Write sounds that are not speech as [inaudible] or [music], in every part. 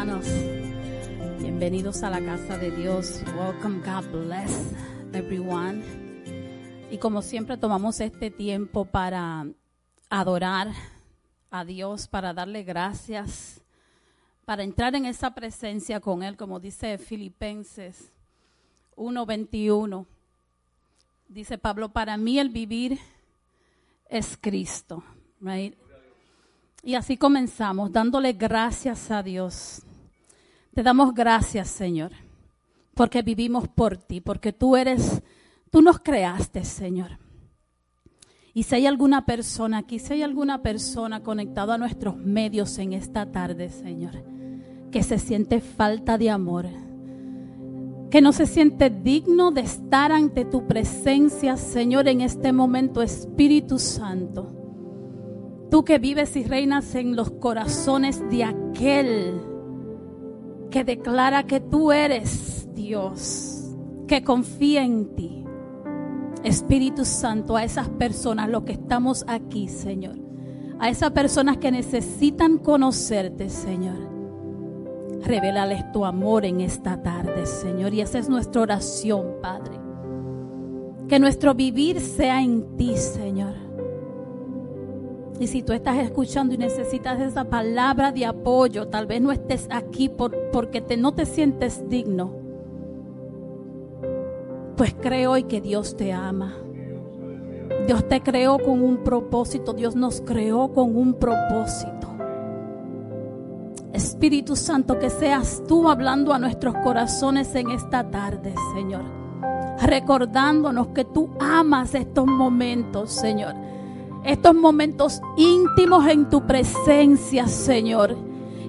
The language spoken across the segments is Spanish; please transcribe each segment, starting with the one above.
Hermanos. Bienvenidos a la casa de Dios. Welcome, God bless everyone. Y como siempre tomamos este tiempo para adorar a Dios, para darle gracias, para entrar en esa presencia con Él, como dice Filipenses 1:21. Dice Pablo, para mí el vivir es Cristo, right? Y así comenzamos, dándole gracias a Dios. Te damos gracias, Señor, porque vivimos por ti, porque tú eres, tú nos creaste, Señor. Y si hay alguna persona aquí, si hay alguna persona conectada a nuestros medios en esta tarde, Señor, que se siente falta de amor, que no se siente digno de estar ante tu presencia, Señor, en este momento, Espíritu Santo. Tú que vives y reinas en los corazones de aquel que declara que tú eres Dios, que confía en ti. Espíritu Santo, a esas personas, los que estamos aquí, Señor, a esas personas que necesitan conocerte, Señor, revélales tu amor en esta tarde, Señor. Y esa es nuestra oración, Padre. Que nuestro vivir sea en ti, Señor y si tú estás escuchando y necesitas esa palabra de apoyo, tal vez no estés aquí por, porque te, no te sientes digno. Pues creo hoy que Dios te ama. Dios te creó con un propósito. Dios nos creó con un propósito. Espíritu Santo, que seas tú hablando a nuestros corazones en esta tarde, Señor. Recordándonos que tú amas estos momentos, Señor estos momentos íntimos en tu presencia, Señor.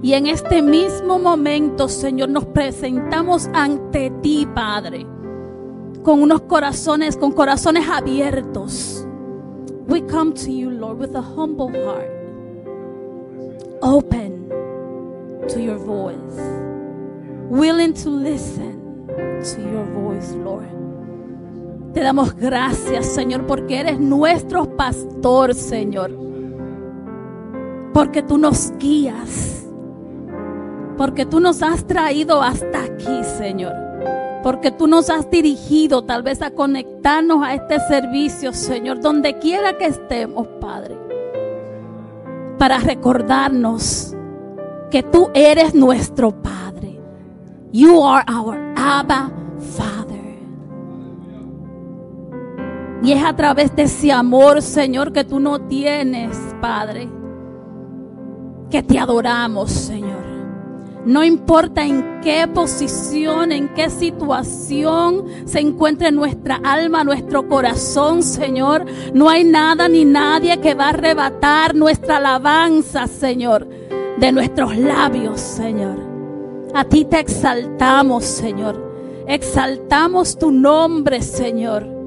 Y en este mismo momento, Señor, nos presentamos ante ti, Padre, con unos corazones, con corazones abiertos. We come to you, Lord, with a humble heart, open to your voice, willing to listen to your voice, Lord. Te damos gracias, Señor, porque eres nuestro pastor, Señor. Porque tú nos guías. Porque tú nos has traído hasta aquí, Señor. Porque tú nos has dirigido tal vez a conectarnos a este servicio, Señor, donde quiera que estemos, Padre. Para recordarnos que tú eres nuestro Padre. You are our Abba Father. Y es a través de ese amor, Señor, que tú no tienes, Padre, que te adoramos, Señor. No importa en qué posición, en qué situación se encuentre nuestra alma, nuestro corazón, Señor. No hay nada ni nadie que va a arrebatar nuestra alabanza, Señor, de nuestros labios, Señor. A ti te exaltamos, Señor. Exaltamos tu nombre, Señor.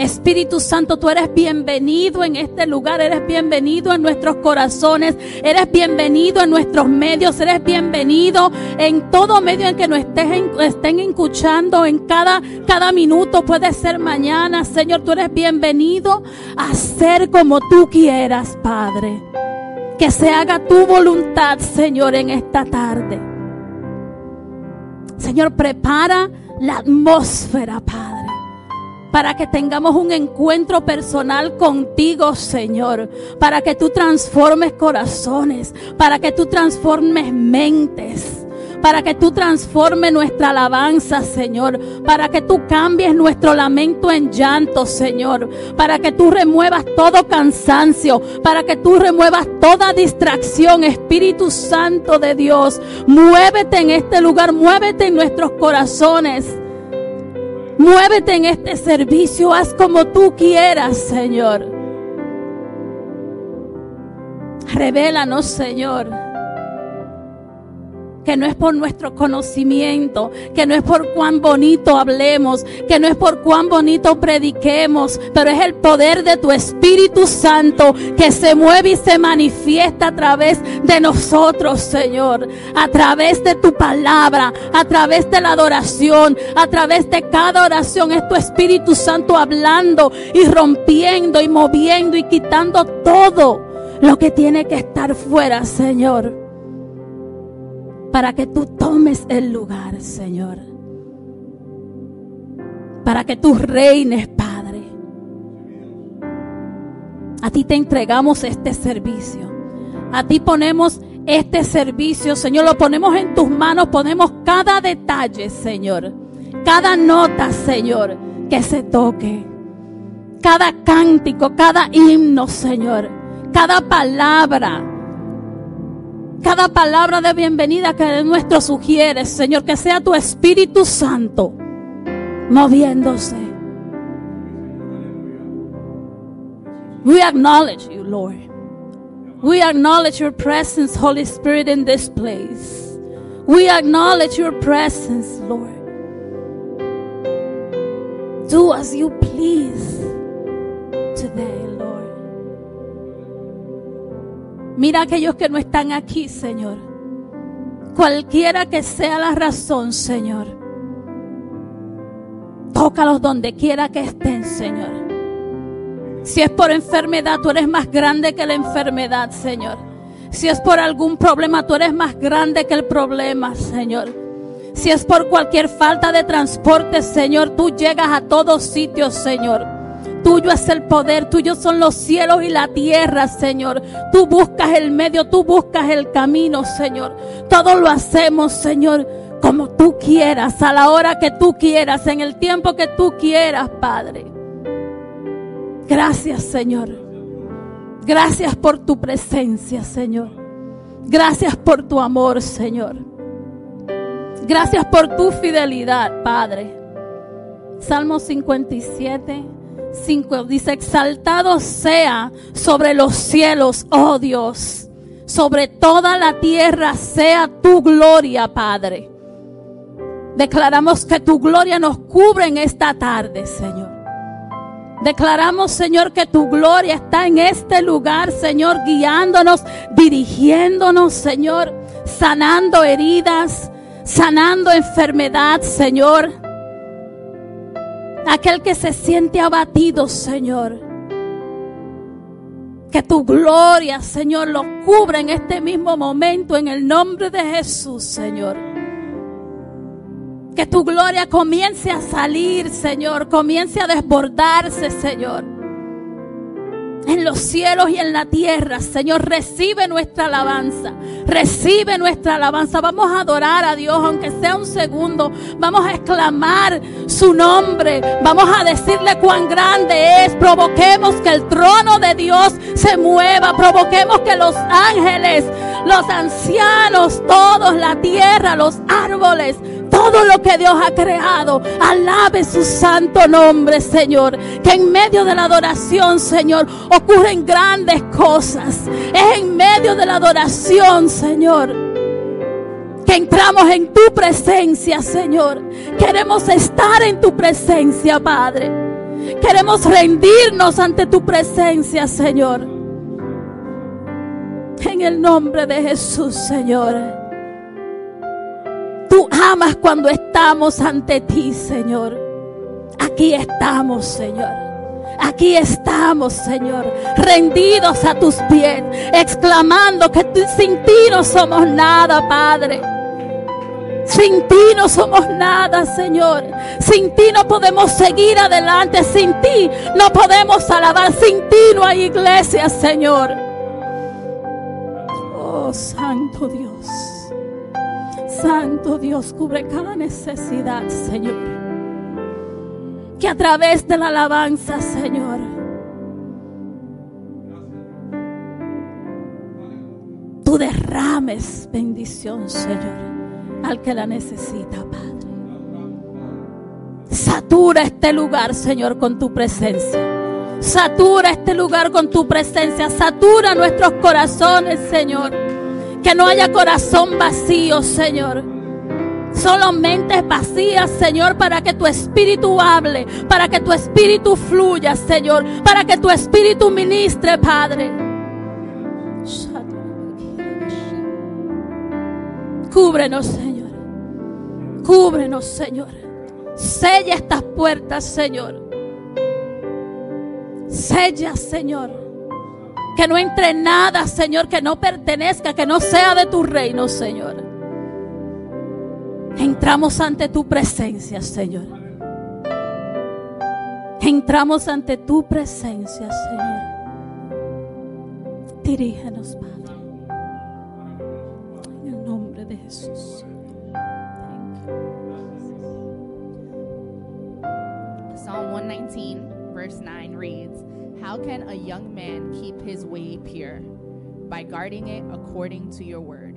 Espíritu Santo, tú eres bienvenido en este lugar, eres bienvenido en nuestros corazones, eres bienvenido en nuestros medios, eres bienvenido en todo medio en que nos estén escuchando, en cada, cada minuto, puede ser mañana. Señor, tú eres bienvenido a ser como tú quieras, Padre. Que se haga tu voluntad, Señor, en esta tarde. Señor, prepara la atmósfera, Padre para que tengamos un encuentro personal contigo, Señor, para que tú transformes corazones, para que tú transformes mentes para que tú transformes nuestra alabanza, Señor, para que tú cambies nuestro lamento en llanto, Señor, para que tú remuevas todo cansancio, para que tú remuevas toda distracción, Espíritu Santo de Dios. Muévete en este lugar, muévete en nuestros corazones. Muévete en este servicio, haz como tú quieras, Señor. Revélanos, Señor que no es por nuestro conocimiento, que no es por cuán bonito hablemos, que no es por cuán bonito prediquemos, pero es el poder de tu Espíritu Santo que se mueve y se manifiesta a través de nosotros, Señor, a través de tu palabra, a través de la adoración, a través de cada oración, es tu Espíritu Santo hablando y rompiendo y moviendo y quitando todo lo que tiene que estar fuera, Señor. Para que tú tomes el lugar, Señor. Para que tú reines, Padre. A ti te entregamos este servicio. A ti ponemos este servicio, Señor. Lo ponemos en tus manos. Ponemos cada detalle, Señor. Cada nota, Señor, que se toque. Cada cántico, cada himno, Señor. Cada palabra cada palabra de bienvenida que nuestro sugiere, Señor, que sea tu Espíritu Santo moviéndose. We acknowledge you, Lord. We acknowledge your presence, Holy Spirit, in this place. We acknowledge your presence, Lord. Do as you please today, Mira aquellos que no están aquí, Señor. Cualquiera que sea la razón, Señor. Tócalos donde quiera que estén, Señor. Si es por enfermedad, tú eres más grande que la enfermedad, Señor. Si es por algún problema, tú eres más grande que el problema, Señor. Si es por cualquier falta de transporte, Señor, tú llegas a todos sitios, Señor. Tuyo es el poder, tuyo son los cielos y la tierra, Señor. Tú buscas el medio, tú buscas el camino, Señor. Todo lo hacemos, Señor, como tú quieras, a la hora que tú quieras, en el tiempo que tú quieras, Padre. Gracias, Señor. Gracias por tu presencia, Señor. Gracias por tu amor, Señor. Gracias por tu fidelidad, Padre. Salmo 57. 5 dice, exaltado sea sobre los cielos, oh Dios, sobre toda la tierra sea tu gloria, Padre. Declaramos que tu gloria nos cubre en esta tarde, Señor. Declaramos, Señor, que tu gloria está en este lugar, Señor, guiándonos, dirigiéndonos, Señor, sanando heridas, sanando enfermedad, Señor aquel que se siente abatido, Señor. Que tu gloria, Señor, lo cubra en este mismo momento en el nombre de Jesús, Señor. Que tu gloria comience a salir, Señor, comience a desbordarse, Señor en los cielos y en la tierra. Señor, recibe nuestra alabanza. Recibe nuestra alabanza. Vamos a adorar a Dios, aunque sea un segundo. Vamos a exclamar su nombre. Vamos a decirle cuán grande es. Provoquemos que el trono de Dios se mueva. Provoquemos que los ángeles, los ancianos, todos, la tierra, los árboles, todo lo que Dios ha creado. Alabe su santo nombre, Señor. Que en medio de la adoración, Señor, ocurren grandes cosas. Es en medio de la adoración, Señor. Que entramos en tu presencia, Señor. Queremos estar en tu presencia, Padre. Queremos rendirnos ante tu presencia, Señor. En el nombre de Jesús, Señor. Tú amas cuando estamos ante ti, Señor. Aquí estamos, Señor. Aquí estamos, Señor, rendidos a tus pies, exclamando que sin ti no somos nada, Padre. Sin ti no somos nada, Señor. Sin ti no podemos seguir adelante. Sin ti no podemos alabar. Sin ti no hay iglesia, Señor. Oh, Santo Dios. Santo Dios, cubre cada necesidad, Señor. Que a través de la alabanza, Señor, tú derrames bendición, Señor, al que la necesita, Padre. Satura este lugar, Señor, con tu presencia. Satura este lugar con tu presencia. Satura nuestros corazones, Señor. Que no haya corazón vacío, Señor. Solo mentes vacías, Señor, para que tu espíritu hable, para que tu espíritu fluya, Señor, para que tu espíritu ministre, Padre. Cúbrenos, Señor. Cúbrenos, Señor. Sella estas puertas, Señor. Sella, Señor. Que no entre nada, Señor, que no pertenezca, que no sea de tu reino, Señor. Entramos ante tu presencia, Señor. Entramos ante tu presencia, Señor. Dirígenos, Padre. En el nombre de Jesús. Psalm 119, verse 9 reads How can a young man keep his way pure? By guarding it according to your word.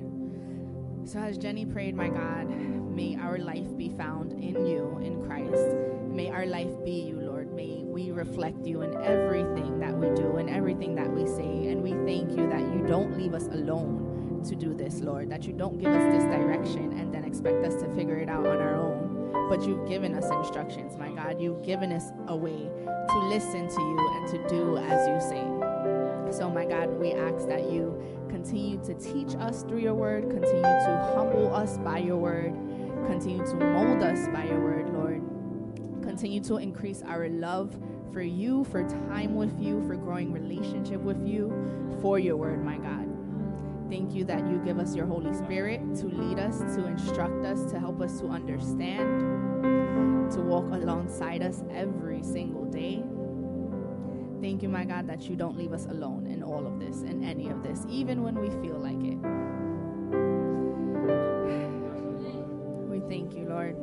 So, as Jenny prayed, my God, may our life be found in you, in Christ. May our life be you, Lord. May we reflect you in everything that we do and everything that we say. And we thank you that you don't leave us alone to do this, Lord. That you don't give us this direction and then expect us to figure it out on our own. But you've given us instructions, my God. You've given us a way to listen to you and to do as you say. So, my God, we ask that you continue to teach us through your word, continue to humble us by your word, continue to mold us by your word, Lord. Continue to increase our love for you, for time with you, for growing relationship with you, for your word, my God. Thank you that you give us your Holy Spirit to lead us, to instruct us, to help us to understand, to walk alongside us every single day. Thank you, my God, that you don't leave us alone in all of this, in any of this, even when we feel like it. We thank you, Lord.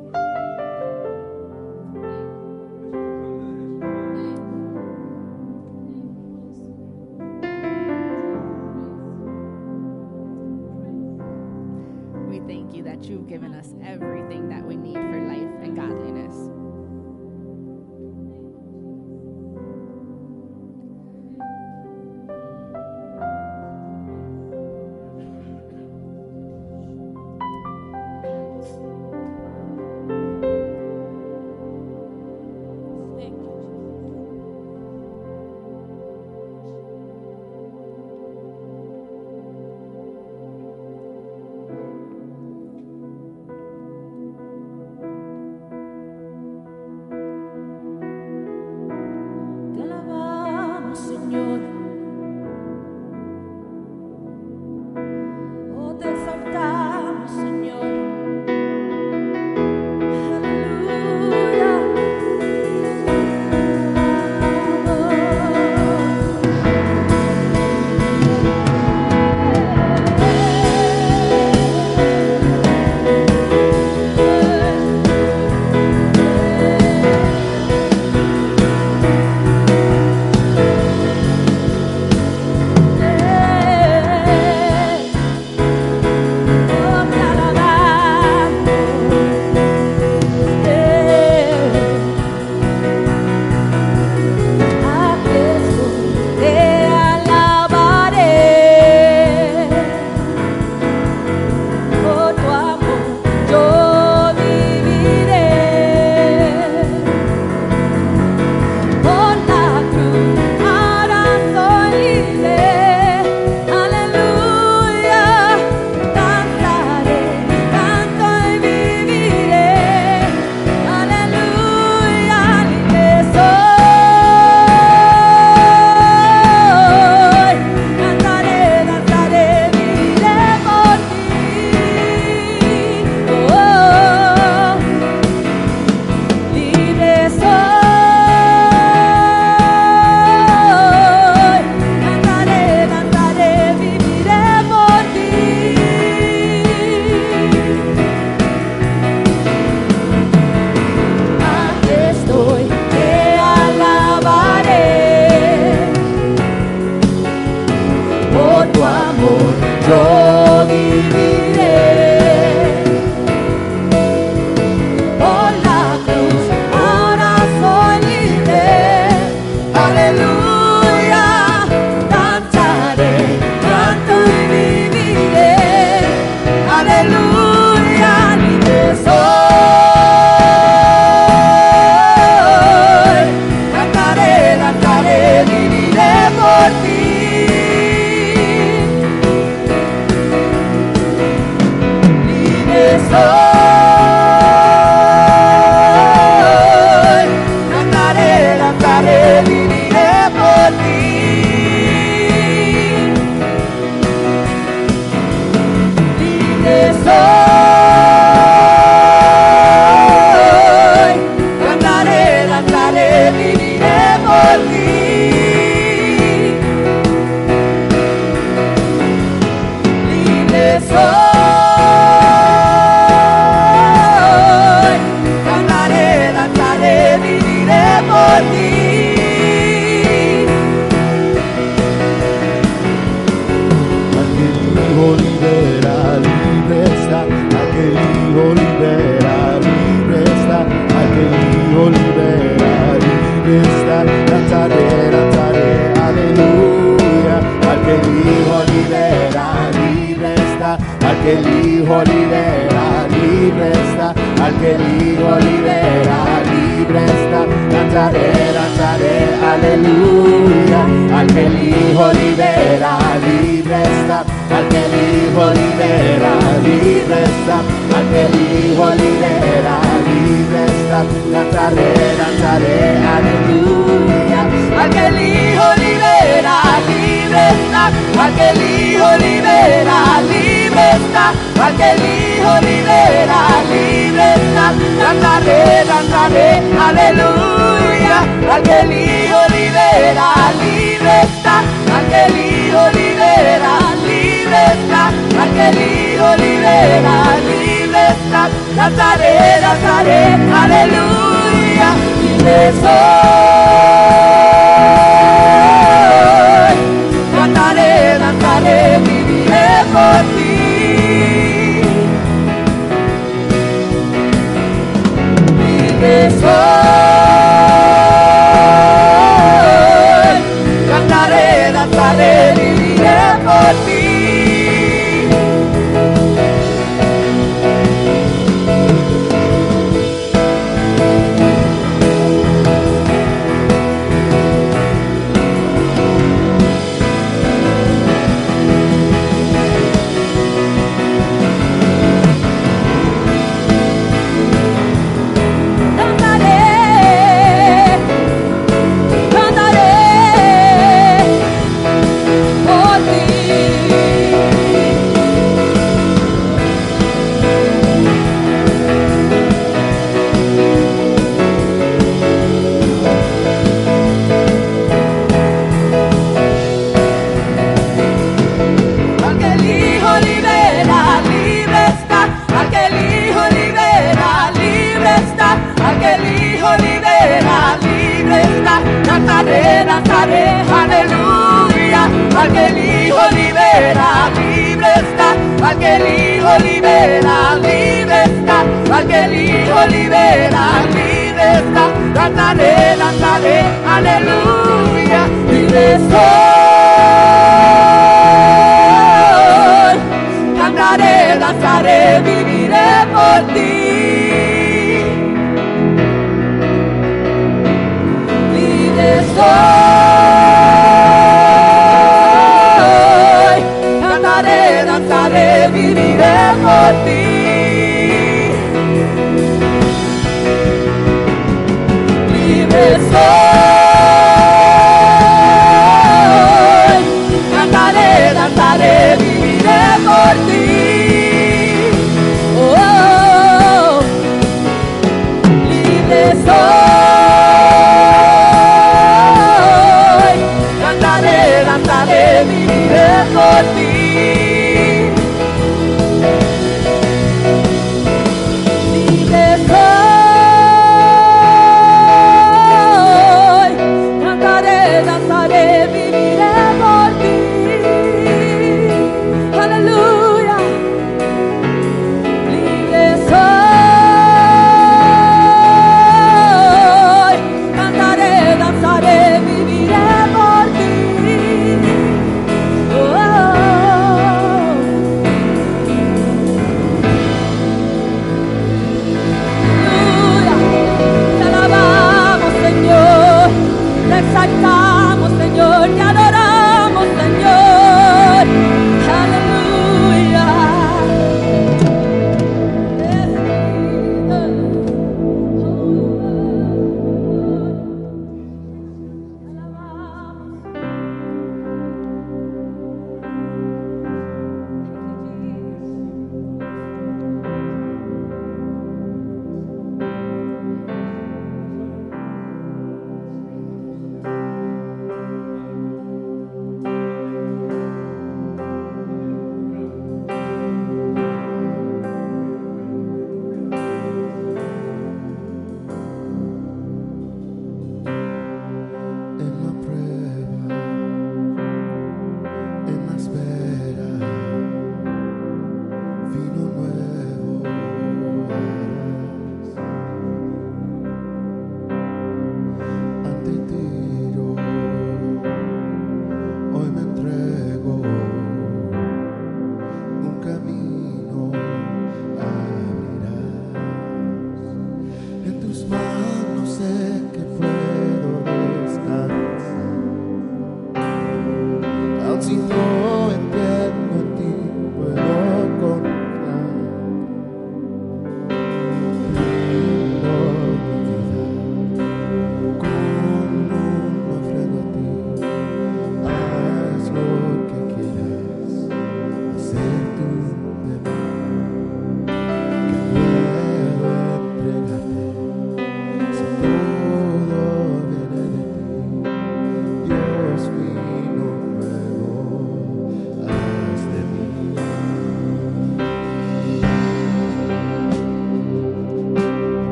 You've given us everything that we need for life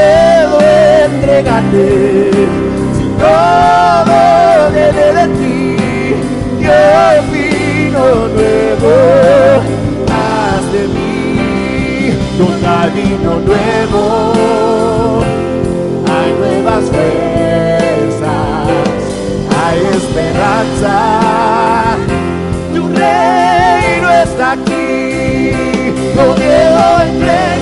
nuevo, entrégate. Si todo debe de ti, yo vino nuevo, haz de mí total vino nuevo. Hay nuevas fuerzas, hay esperanza. Tu reino está aquí, no quiero entregar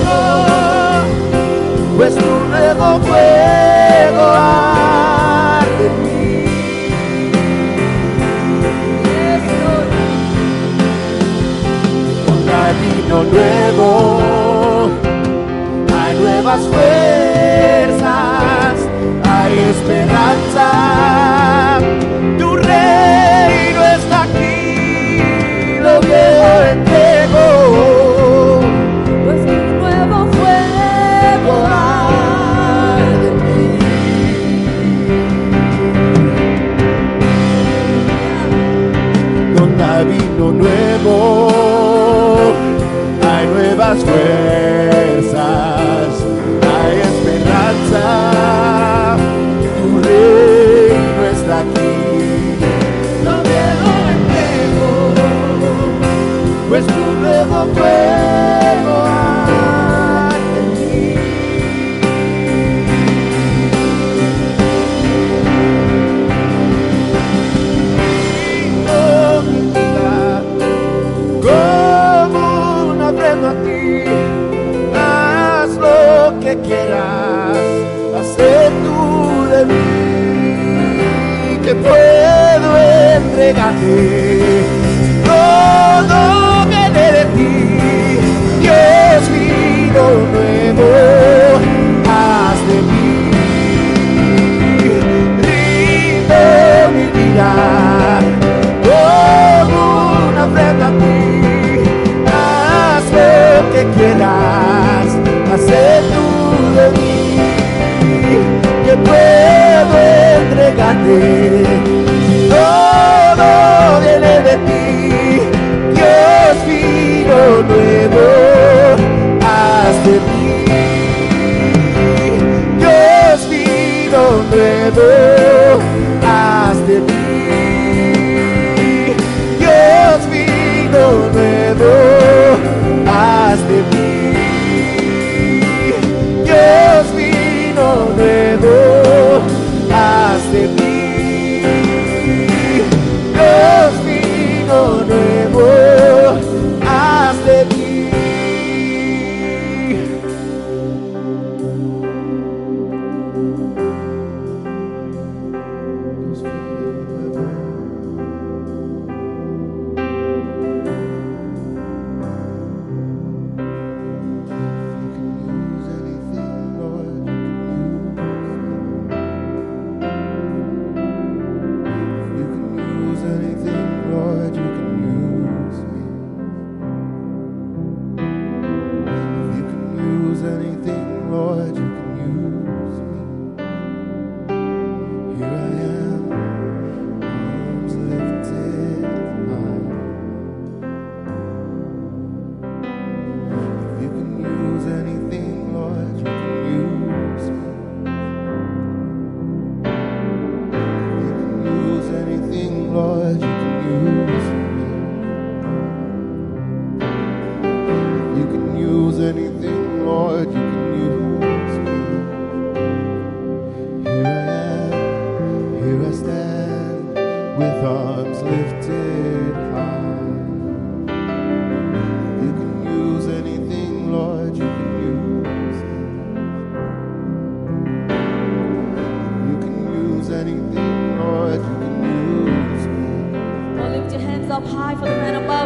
fuego, fuego arde en mí. Ponga vino nuevo, hay nuevas fuerzas, hay esperanza. Tu reino está aquí, lo viejo entrego.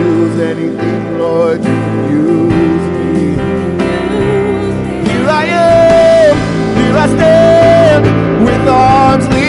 use anything, Lord. You can use me. Here I am. Here I stand with arms.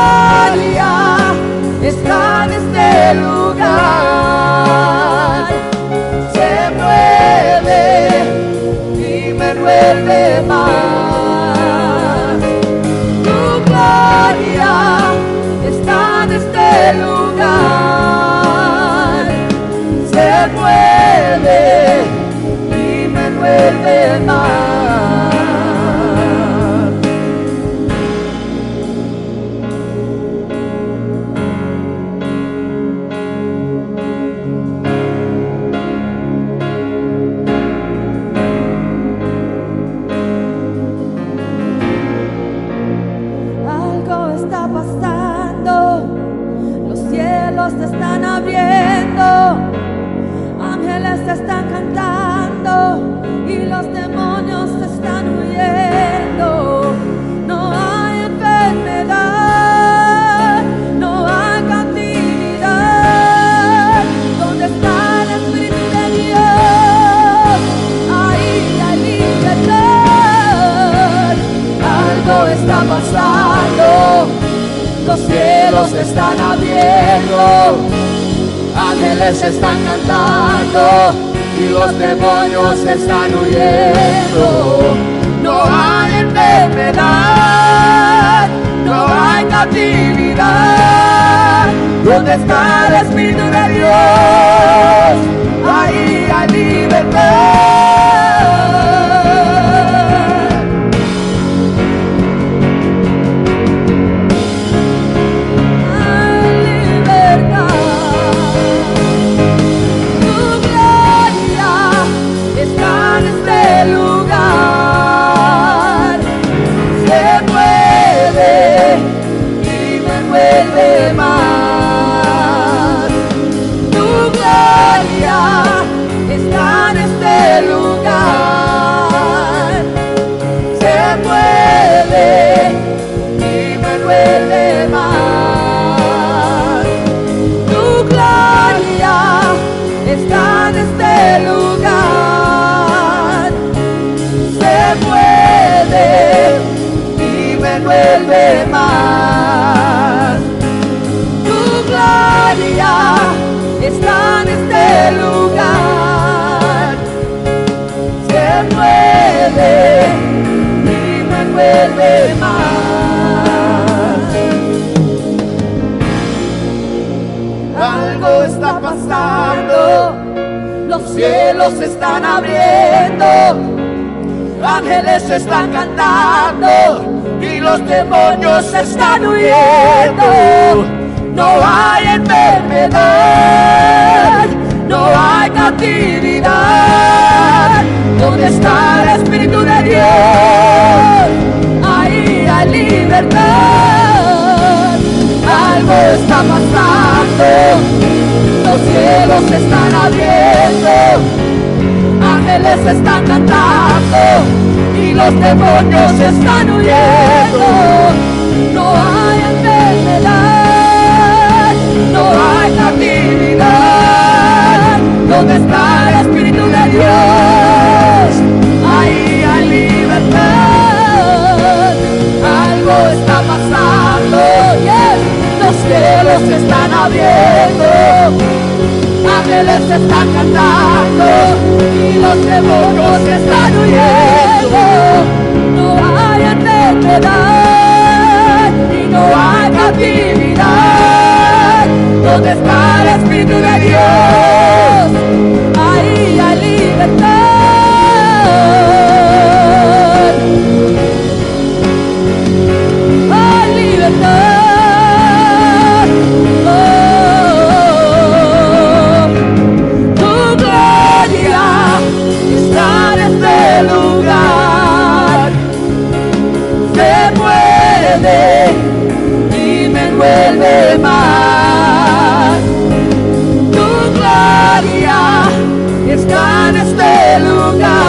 Gloria está en este lugar. Se mueve y me vuelve más. Tu gloria está en este lugar. Se mueve y me vuelve más. Los cielos están abriendo, ángeles están cantando y los demonios están huyendo. No hay enfermedad, no hay cautividad. ¿Dónde está el Espíritu de Dios? Ahí hay libertad. Cielos se están abriendo, ángeles están cantando y los demonios están huyendo. No hay enfermedad, no hay cautividad. ¿Dónde está el Espíritu de Dios? Ahí hay libertad. Algo está pasando, los cielos se están abriendo, ángeles están cantando y los demonios están huyendo. No hay enfermedad, no hay cautividad. ¿Dónde está el Espíritu de Dios? Ahí hay libertad. Algo está pasando, yes. los cielos se están abriendo, ángeles están cantando y los demonios están huyendo. No hay eternidad y no hay cautividad. ¿Dónde está el Espíritu de Dios? Ahí hay libertad. Hay libertad. y me envuelve más. Tu gloria está en este lugar.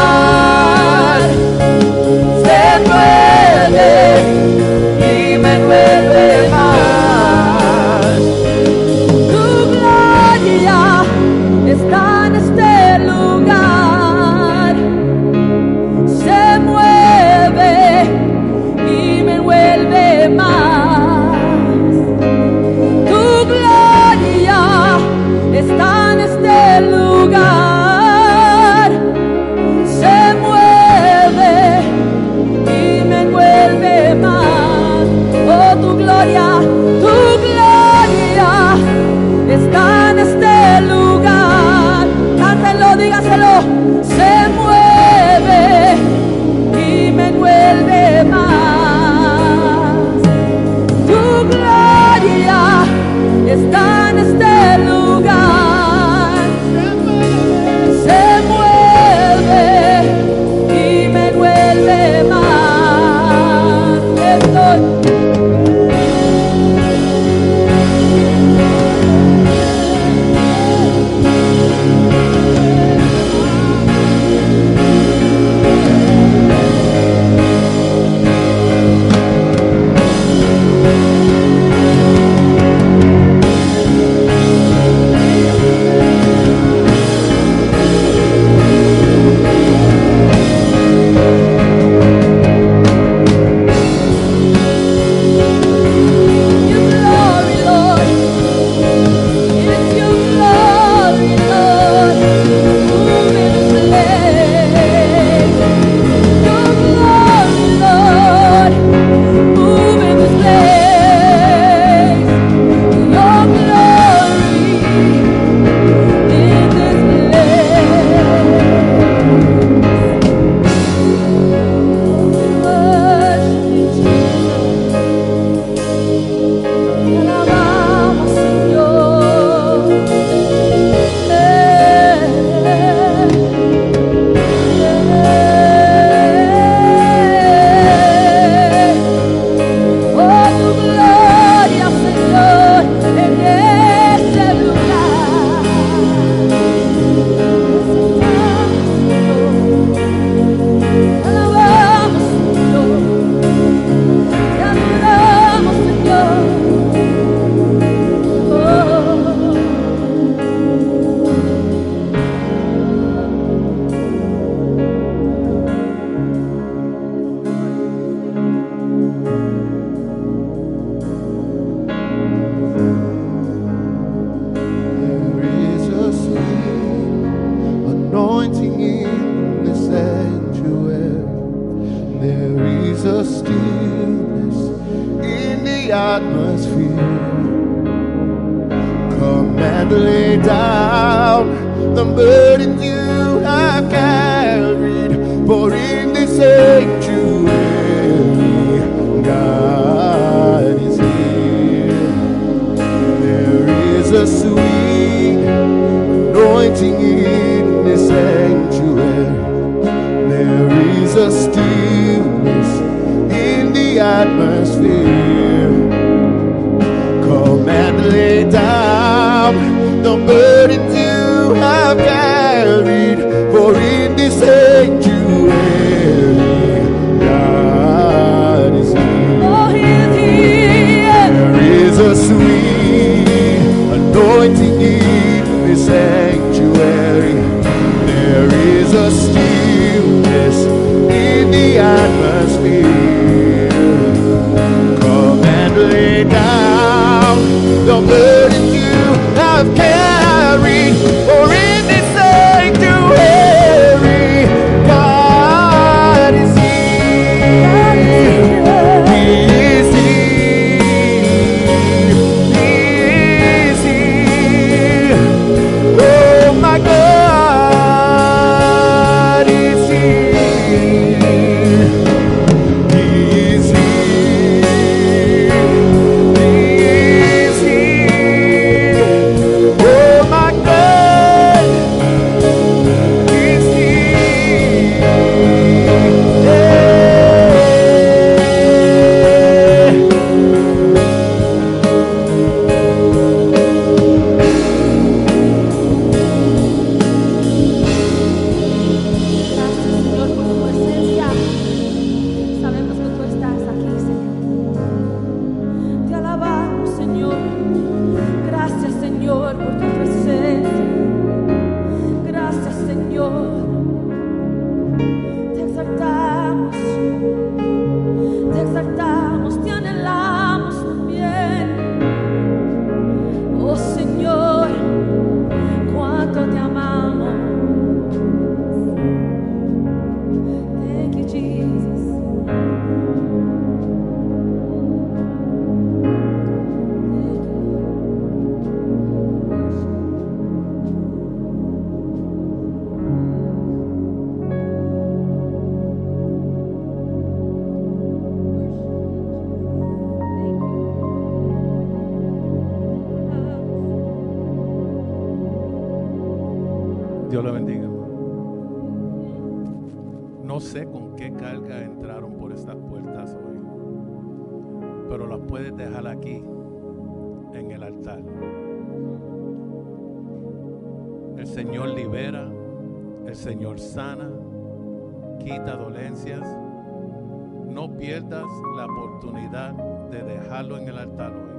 No pierdas la oportunidad de dejarlo en el altar hoy.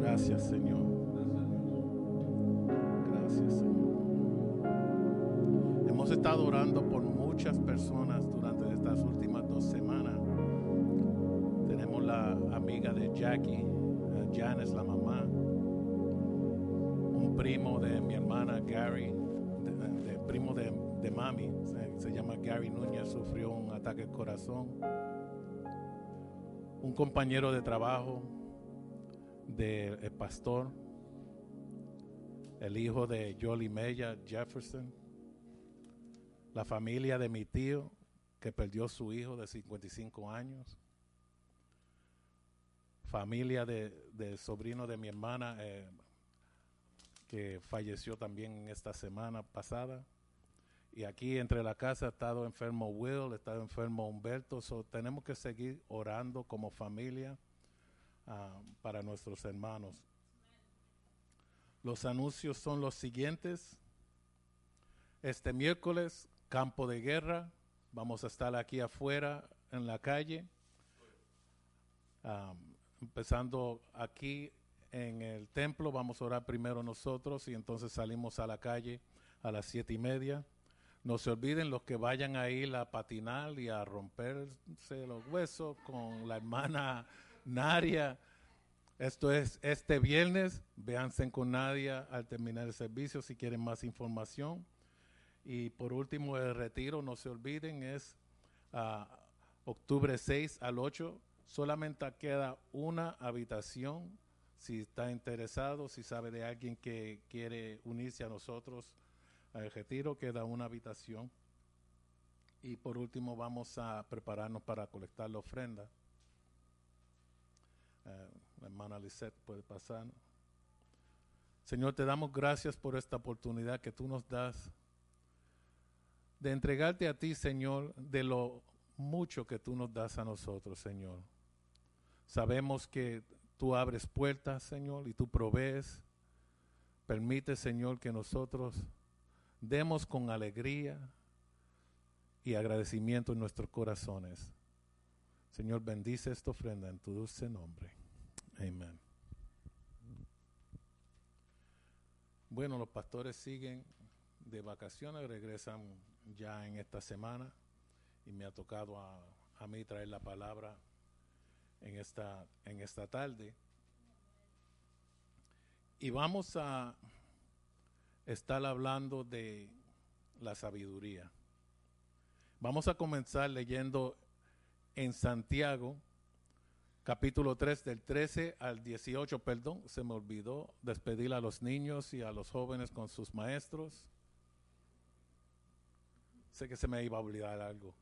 Gracias, Señor. Gracias, Señor. Hemos estado orando por muchas personas durante estas últimas dos semanas. Tenemos la amiga de Jackie, eh, Janice, la mamá. Un primo de mi hermana Gary, de, de- primo de, mami, se, llama Gary Núñez, sufrió un ataque al corazón. Un compañero de trabajo del el pastor, el hijo de Jolie Mella Jefferson, la familia de mi tío que perdió su hijo de 55 años, familia de, del sobrino de mi hermana eh, que falleció también esta semana pasada. Y aquí entre la casa ha estado enfermo Will, ha estado enfermo Humberto, so tenemos que seguir orando como familia ah, para nuestros hermanos. Los anuncios son los siguientes. Este miércoles, campo de guerra. Vamos a estar aquí afuera en la calle. Am, empezando aquí en el templo, vamos a orar primero nosotros y entonces salimos a la calle a las siete y media. No se olviden los que vayan a ir a patinar y a romperse los huesos con la hermana [laughs] Naria. Esto es este viernes. Véanse con Nadia al terminar el servicio si quieren más información. Y por último, el retiro, no se olviden, es ah, octubre 6 al 8. Solamente queda una habitación. Si está interesado, si sabe de alguien que quiere unirse a nosotros al retiro, queda una habitación. Y por último, vamos a prepararnos para colectar la ofrenda. Eh, la hermana puede pasar. Señor, te damos gracias por esta oportunidad que tú nos das de entregarte a ti, Señor, de lo mucho que tú nos das a nosotros, Señor. Sabemos que tú abres puertas, Señor, y tú provees. Permite, Señor, que nosotros demos con alegría y agradecimiento en nuestros corazones. Señor, bendice esta ofrenda en tu dulce nombre. Amén. Bueno, los pastores siguen de vacaciones, regresan ya en esta semana y me ha tocado a, a mí traer la palabra en esta, en esta tarde. Y vamos a estar hablando de la sabiduría. Vamos a comenzar leyendo en Santiago, capítulo 3, del 13 al 18, perdón, se me olvidó despedir a los niños y a los jóvenes con sus maestros. Sé que se me iba a olvidar algo.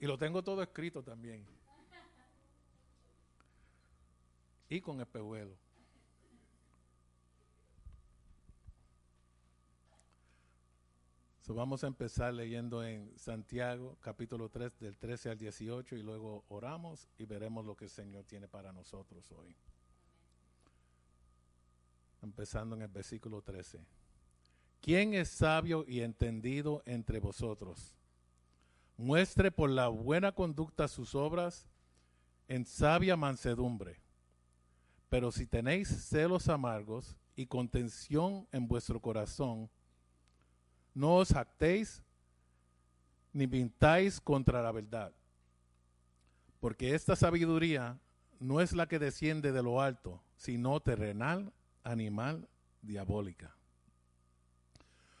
Y lo tengo todo escrito también. Y con espejuelo. So vamos a empezar leyendo en Santiago capítulo 3 del 13 al 18 y luego oramos y veremos lo que el Señor tiene para nosotros hoy. Empezando en el versículo 13. ¿Quién es sabio y entendido entre vosotros? Muestre por la buena conducta sus obras en sabia mansedumbre. Pero si tenéis celos amargos y contención en vuestro corazón, no os jactéis ni mintáis contra la verdad. Porque esta sabiduría no es la que desciende de lo alto, sino terrenal, animal, diabólica.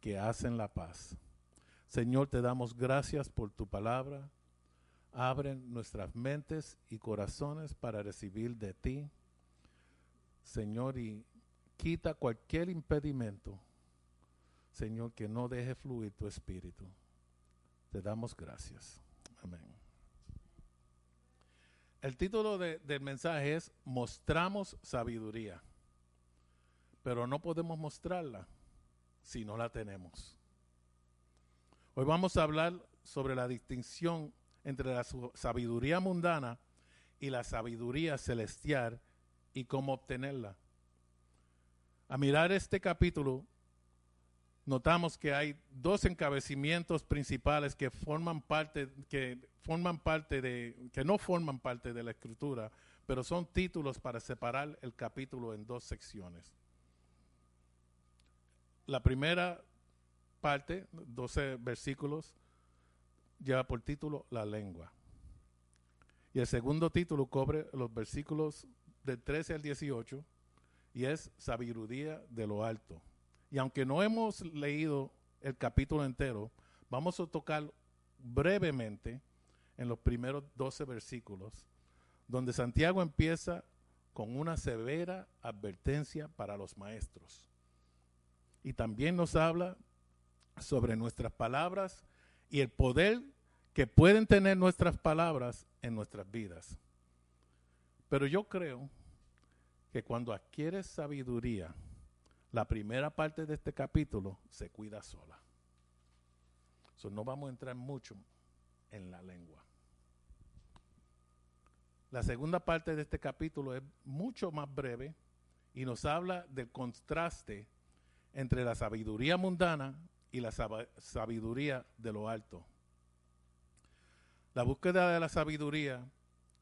que hacen la paz. Señor, te damos gracias por tu palabra. Abre nuestras mentes y corazones para recibir de ti. Señor, y quita cualquier impedimento. Señor, que no deje fluir tu espíritu. Te damos gracias. Amén. El título de- del mensaje es Mostramos sabiduría, pero no podemos mostrarla si no la tenemos. Hoy vamos a hablar sobre la distinción entre la sabiduría mundana y la sabiduría celestial y cómo obtenerla. A mirar este capítulo, notamos que hay dos encabecimientos principales que forman parte, que forman parte de, que no forman parte de la escritura, pero son títulos para separar el capítulo en dos secciones. La primera parte, 12 versículos, lleva por título La lengua. Y el segundo título cubre los versículos del 13 al 18 y es Sabiduría de lo alto. Y aunque no hemos leído el capítulo entero, vamos a tocar brevemente en los primeros 12 versículos, donde Santiago empieza con una severa advertencia para los maestros. Y también nos habla sobre nuestras palabras y el poder que pueden tener nuestras palabras en nuestras vidas. Pero yo creo que cuando adquieres sabiduría, la primera parte de este capítulo se cuida sola. So, no vamos a entrar mucho en la lengua. La segunda parte de este capítulo es mucho más breve y nos habla del contraste entre la sabiduría mundana y la sab- sabiduría de lo alto. La búsqueda de la sabiduría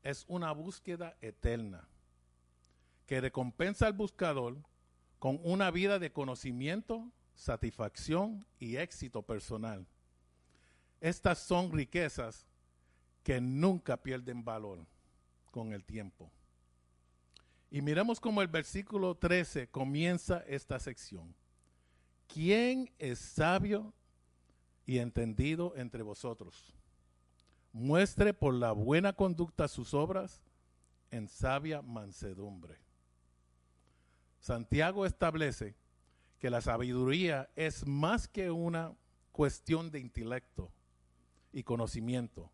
es una búsqueda eterna que recompensa al buscador con una vida de conocimiento, satisfacción y éxito personal. Estas son riquezas que nunca pierden valor con el tiempo. Y miremos cómo el versículo 13 comienza esta sección. ¿Quién es sabio y entendido entre vosotros? Muestre por la buena conducta sus obras en sabia mansedumbre. Santiago establece que la sabiduría es más que una cuestión de intelecto y conocimiento.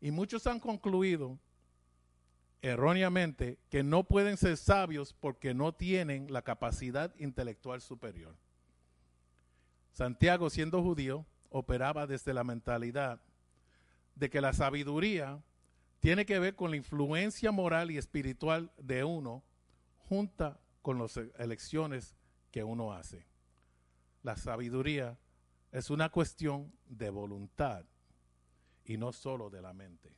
Y muchos han concluido erróneamente que no pueden ser sabios porque no tienen la capacidad intelectual superior. Santiago, siendo judío, operaba desde la mentalidad de que la sabiduría tiene que ver con la influencia moral y espiritual de uno junta con las elecciones que uno hace. La sabiduría es una cuestión de voluntad y no solo de la mente.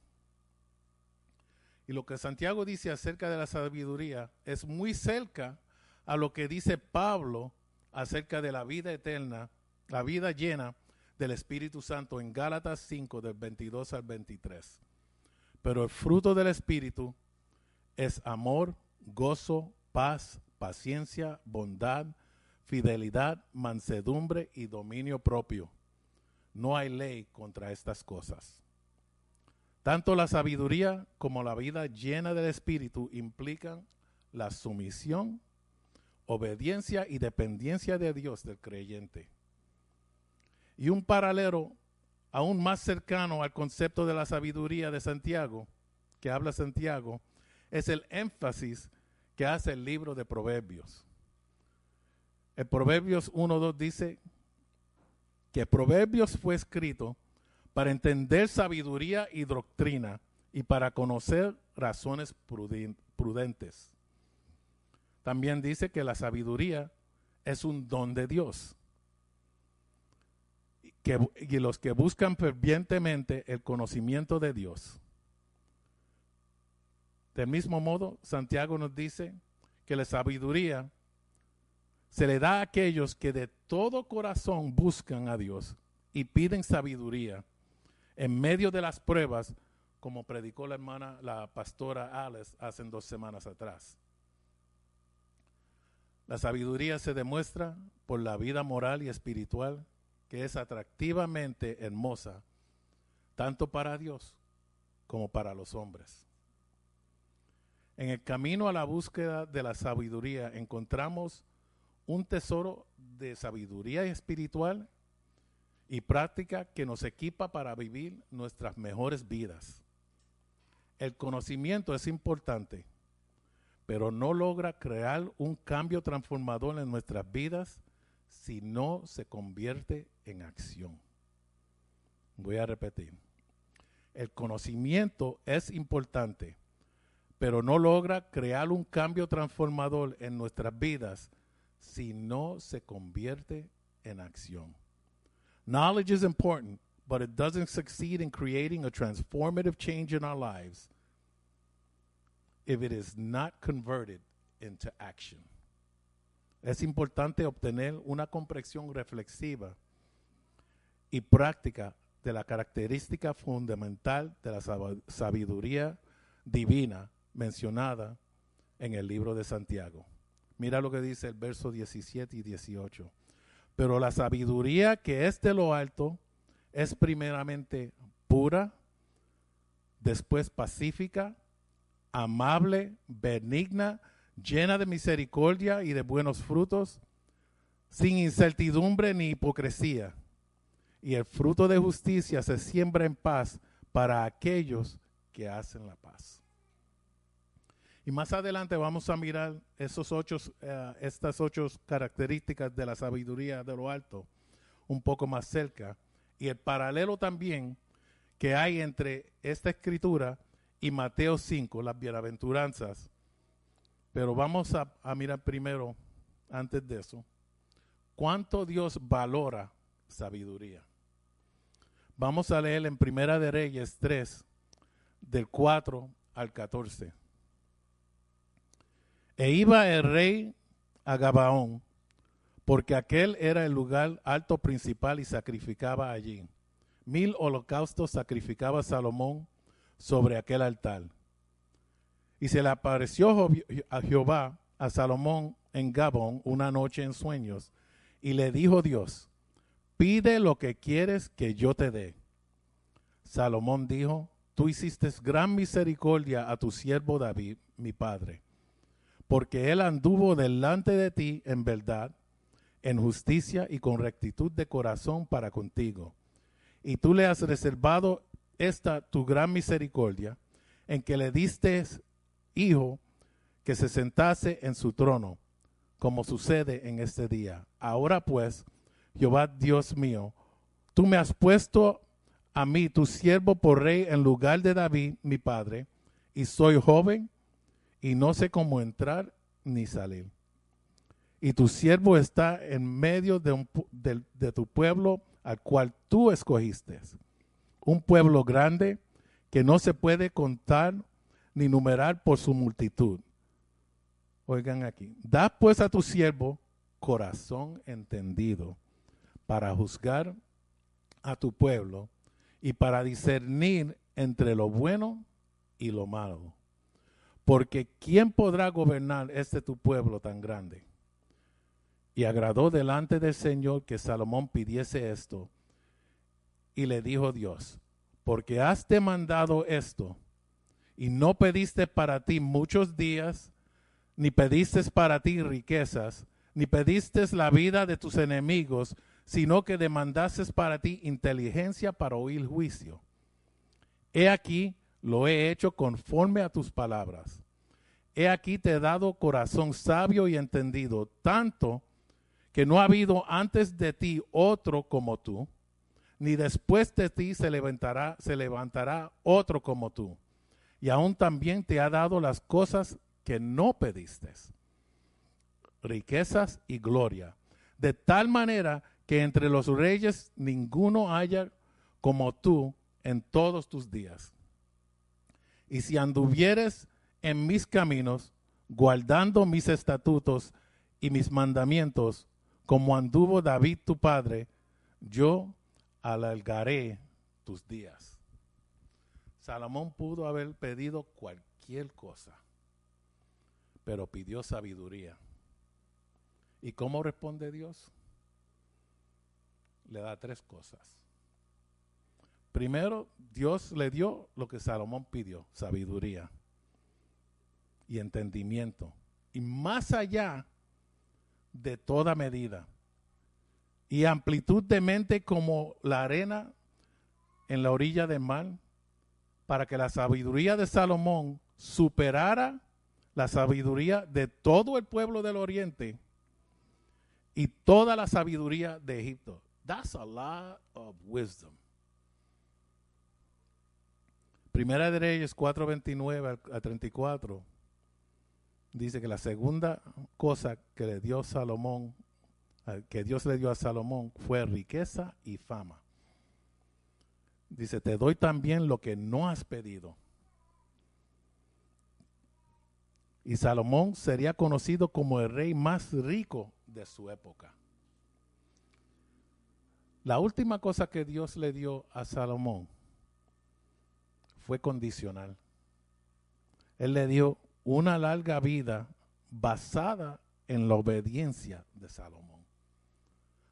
Y lo que Santiago dice acerca de la sabiduría es muy cerca a lo que dice Pablo acerca de la vida eterna, la vida llena del Espíritu Santo en Gálatas 5 del 22 al 23. Pero el fruto del Espíritu es amor, gozo, paz, paciencia, bondad, fidelidad, mansedumbre y dominio propio. No hay ley contra estas cosas. Tanto la sabiduría como la vida llena del Espíritu implican la sumisión, obediencia y dependencia de Dios del creyente. Y un paralelo aún más cercano al concepto de la sabiduría de Santiago, que habla Santiago, es el énfasis que hace el libro de Proverbios. El Proverbios 1.2 dice que Proverbios fue escrito para entender sabiduría y doctrina y para conocer razones pruden- prudentes. También dice que la sabiduría es un don de Dios. Y los que buscan fervientemente el conocimiento de Dios. Del mismo modo, Santiago nos dice que la sabiduría se le da a aquellos que de todo corazón buscan a Dios y piden sabiduría en medio de las pruebas, como predicó la hermana, la pastora Alice, hace dos semanas atrás. La sabiduría se demuestra por la vida moral y espiritual que es atractivamente hermosa, tanto para Dios como para los hombres. En el camino a la búsqueda de la sabiduría encontramos un tesoro de sabiduría espiritual y práctica que nos equipa para vivir nuestras mejores vidas. El conocimiento es importante, pero no logra crear un cambio transformador en nuestras vidas si no se convierte en acción. Voy a repetir. El conocimiento es importante, pero no logra crear un cambio transformador en nuestras vidas si no se convierte en acción. Knowledge is important, but it doesn't succeed in creating a transformative change in our lives if it is not converted into action. Es importante obtener una comprensión reflexiva y práctica de la característica fundamental de la sabiduría divina mencionada en el libro de Santiago. Mira lo que dice el verso 17 y 18. Pero la sabiduría que es de lo alto es primeramente pura, después pacífica, amable, benigna, llena de misericordia y de buenos frutos, sin incertidumbre ni hipocresía. Y el fruto de justicia se siembra en paz para aquellos que hacen la paz. Y más adelante vamos a mirar esos ocho, eh, estas ocho características de la sabiduría de lo alto un poco más cerca. Y el paralelo también que hay entre esta escritura y Mateo 5, las bienaventuranzas. Pero vamos a, a mirar primero, antes de eso, cuánto Dios valora sabiduría. Vamos a leer en Primera de Reyes 3, del 4 al 14. E iba el rey a Gabaón, porque aquel era el lugar alto principal y sacrificaba allí. Mil holocaustos sacrificaba Salomón sobre aquel altar. Y se le apareció a Jehová a Salomón en Gabón una noche en sueños, y le dijo Dios, pide lo que quieres que yo te dé. Salomón dijo, tú hiciste gran misericordia a tu siervo David, mi padre porque él anduvo delante de ti en verdad, en justicia y con rectitud de corazón para contigo. Y tú le has reservado esta tu gran misericordia, en que le diste hijo que se sentase en su trono, como sucede en este día. Ahora pues, Jehová Dios mío, tú me has puesto a mí, tu siervo, por rey en lugar de David, mi padre, y soy joven y no sé cómo entrar ni salir. Y tu siervo está en medio de, de, tu pueblo al cual tú escogiste. Un pueblo grande que no se puede contar ni numerar por su multitud. Oigan aquí, da pues a tu siervo corazón entendido para juzgar a tu pueblo y para discernir entre lo bueno y lo malo porque ¿quién podrá gobernar este tu pueblo tan grande? Y agradó delante del Señor que Salomón pidiese esto. Y le dijo Dios, porque has demandado esto, y no pediste para ti muchos días, ni pediste para ti riquezas, ni pediste la vida de tus enemigos, sino que demandaste para ti inteligencia para oír juicio. He aquí, lo he hecho conforme a tus palabras. He aquí te he dado corazón sabio y entendido, tanto que no ha habido antes de ti otro como tú, ni después de ti se levantará, se levantará otro como tú. Y aún también te ha dado las cosas que no pediste, riquezas y gloria, de tal manera que entre los reyes ninguno haya como tú en todos tus días. Y si anduvieres en mis caminos, guardando mis estatutos y mis mandamientos, como anduvo David tu padre, yo alargaré tus días. Salomón pudo haber pedido cualquier cosa, pero pidió sabiduría. ¿Y cómo responde Dios? Le da tres cosas. Primero, Dios le dio lo que Salomón pidió, sabiduría y entendimiento. Y más allá de toda medida. Y amplitud de mente como la arena en la orilla del mar, para que la sabiduría de Salomón superara la sabiduría de todo el pueblo del oriente y toda la sabiduría de Egipto. That's a lot of wisdom. Primera de Reyes 4:29 a 34 dice que la segunda cosa que le dio Salomón, que Dios le dio a Salomón fue riqueza y fama. Dice, te doy también lo que no has pedido. Y Salomón sería conocido como el rey más rico de su época. La última cosa que Dios le dio a Salomón fue condicional. Él le dio una larga vida basada en la obediencia de Salomón.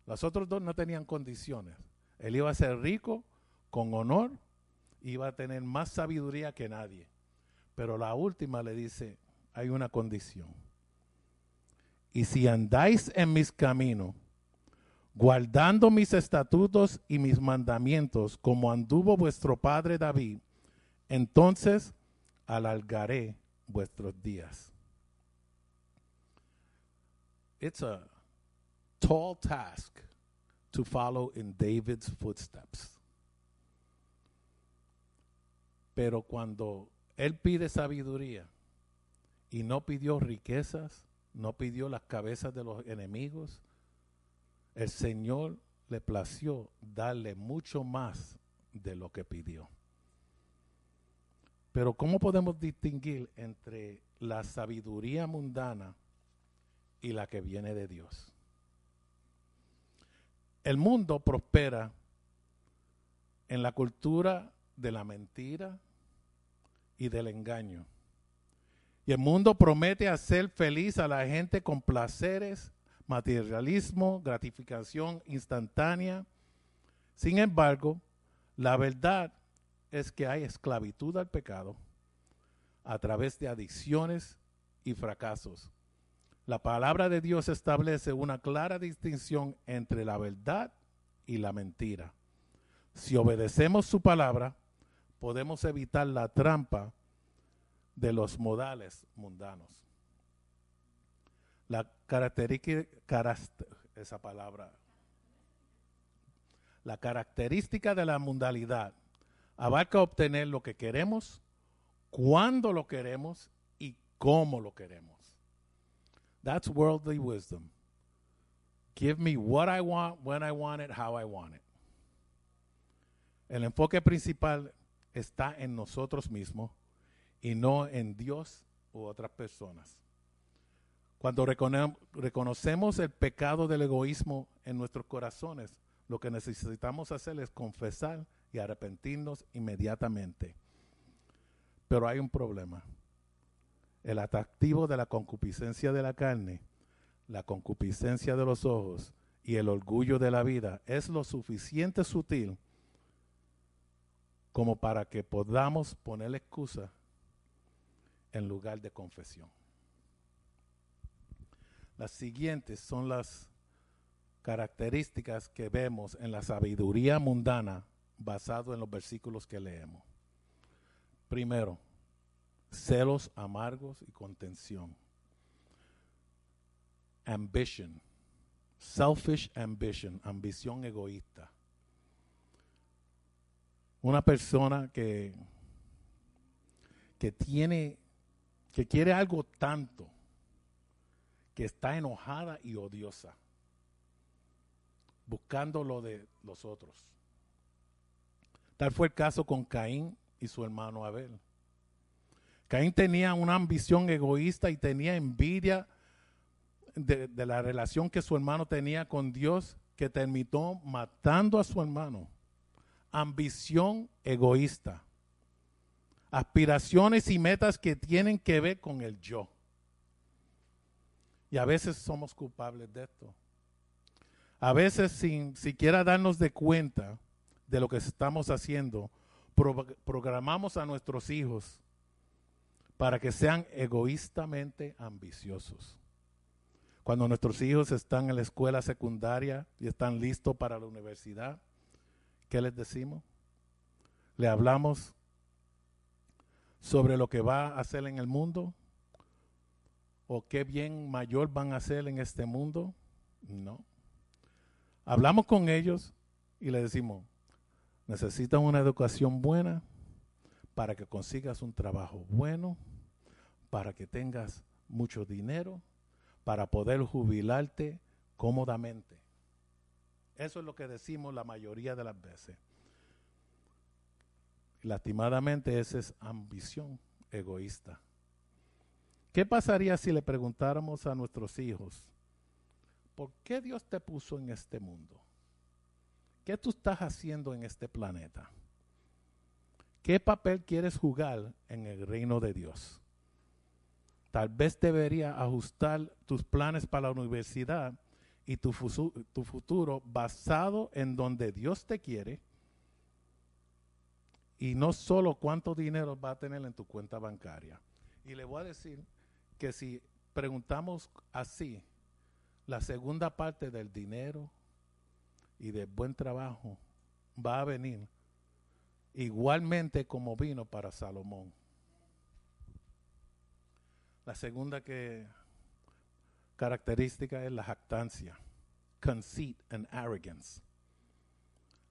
Los otros dos no tenían condiciones. Él iba a ser rico, con honor, iba a tener más sabiduría que nadie. Pero la última le dice, hay una condición. Y si andáis en mis caminos, guardando mis estatutos y mis mandamientos, como anduvo vuestro padre David, entonces alargaré vuestros días. It's a tall task to follow in David's footsteps. Pero cuando él pide sabiduría y no pidió riquezas, no pidió las cabezas de los enemigos, el Señor le plació darle mucho más de lo que pidió. Pero ¿cómo podemos distinguir entre la sabiduría mundana y la que viene de Dios? El mundo prospera en la cultura de la mentira y del engaño. Y el mundo promete hacer feliz a la gente con placeres, materialismo, gratificación instantánea. Sin embargo, la verdad es que hay esclavitud al pecado a través de adicciones y fracasos. La palabra de Dios establece una clara distinción entre la verdad y la mentira. Si obedecemos su palabra, podemos evitar la trampa de los modales mundanos. Esa palabra, la característica de la mundalidad abarca obtener lo que queremos, cuándo lo queremos y cómo lo queremos. That's worldly wisdom. Give me what I want, when I want it, how I want it. El enfoque principal está en nosotros mismos y no en Dios u otras personas. Cuando reconocemos el pecado del egoísmo en nuestros corazones, lo que necesitamos hacer es confesar y arrepentirnos inmediatamente. Pero hay un problema. El atractivo de la concupiscencia de la carne, la concupiscencia de los ojos y el orgullo de la vida es lo suficiente sutil como para que podamos poner excusa en lugar de confesión. Las siguientes son las características que vemos en la sabiduría mundana basado en los versículos que leemos. Primero, celos amargos y contención. Ambition, selfish ambition, ambición egoísta. Una persona que, que tiene, que quiere algo tanto, que está enojada y odiosa, buscando lo de los otros. Tal fue el caso con Caín y su hermano Abel. Caín tenía una ambición egoísta y tenía envidia de, la relación que su hermano tenía con Dios, que terminó matando a su hermano. Ambición egoísta. Aspiraciones y metas que tienen que ver con el yo. Y a veces somos culpables de esto. A veces sin siquiera darnos de cuenta de lo que estamos haciendo, pro- programamos a nuestros hijos para que sean egoístamente ambiciosos. Cuando nuestros hijos están en la escuela secundaria y están listos para la universidad, ¿qué les decimos? Le hablamos sobre lo que va a hacer en el mundo o qué bien mayor van a hacer en este mundo. No. Hablamos con ellos y les decimos, necesitan una educación buena para que consigas un trabajo bueno, para que tengas mucho dinero, para poder jubilarte cómodamente. Eso es lo que decimos la mayoría de las veces. Lastimadamente esa es ambición egoísta. ¿Qué pasaría si le preguntáramos a nuestros hijos, ¿por qué Dios te puso en este mundo? ¿Qué tú estás haciendo en este planeta? ¿Qué papel quieres jugar en el reino de Dios? Tal vez debería ajustar tus planes para la universidad y tu, tu futuro basado en donde Dios te quiere y no solo cuánto dinero va a tener en tu cuenta bancaria. Y le voy a decir que si preguntamos así, la segunda parte del dinero y del buen trabajo va a venir igualmente como vino para Salomón. La segunda que característica es la jactancia, conceit and arrogance.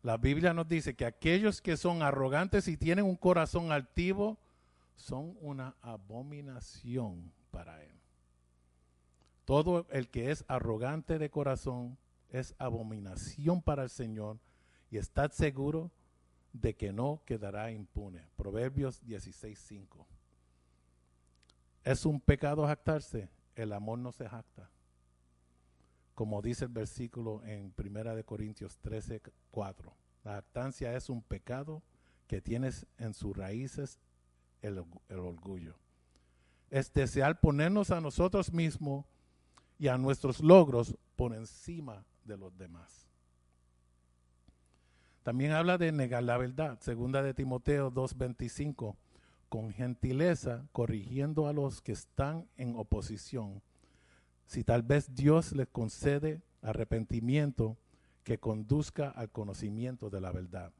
La Biblia nos dice que aquellos que son arrogantes y tienen un corazón altivo son una abominación para él. Todo el que es arrogante de corazón es abominación para el Señor y estad seguro de que no quedará impune. Proverbios 16:5. ¿Es un pecado jactarse? El amor no se jacta. Como dice el versículo en Primera de Corintios 13:4. La jactancia es un pecado que tienes en sus raíces el orgullo. Es desear ponernos a nosotros mismos y a nuestros logros por encima de los demás. También habla de negar la verdad. Segunda de Timoteo 2:25, con gentileza corrigiendo a los que están en oposición. Si tal vez Dios les concede arrepentimiento que conduzca al conocimiento de la verdad.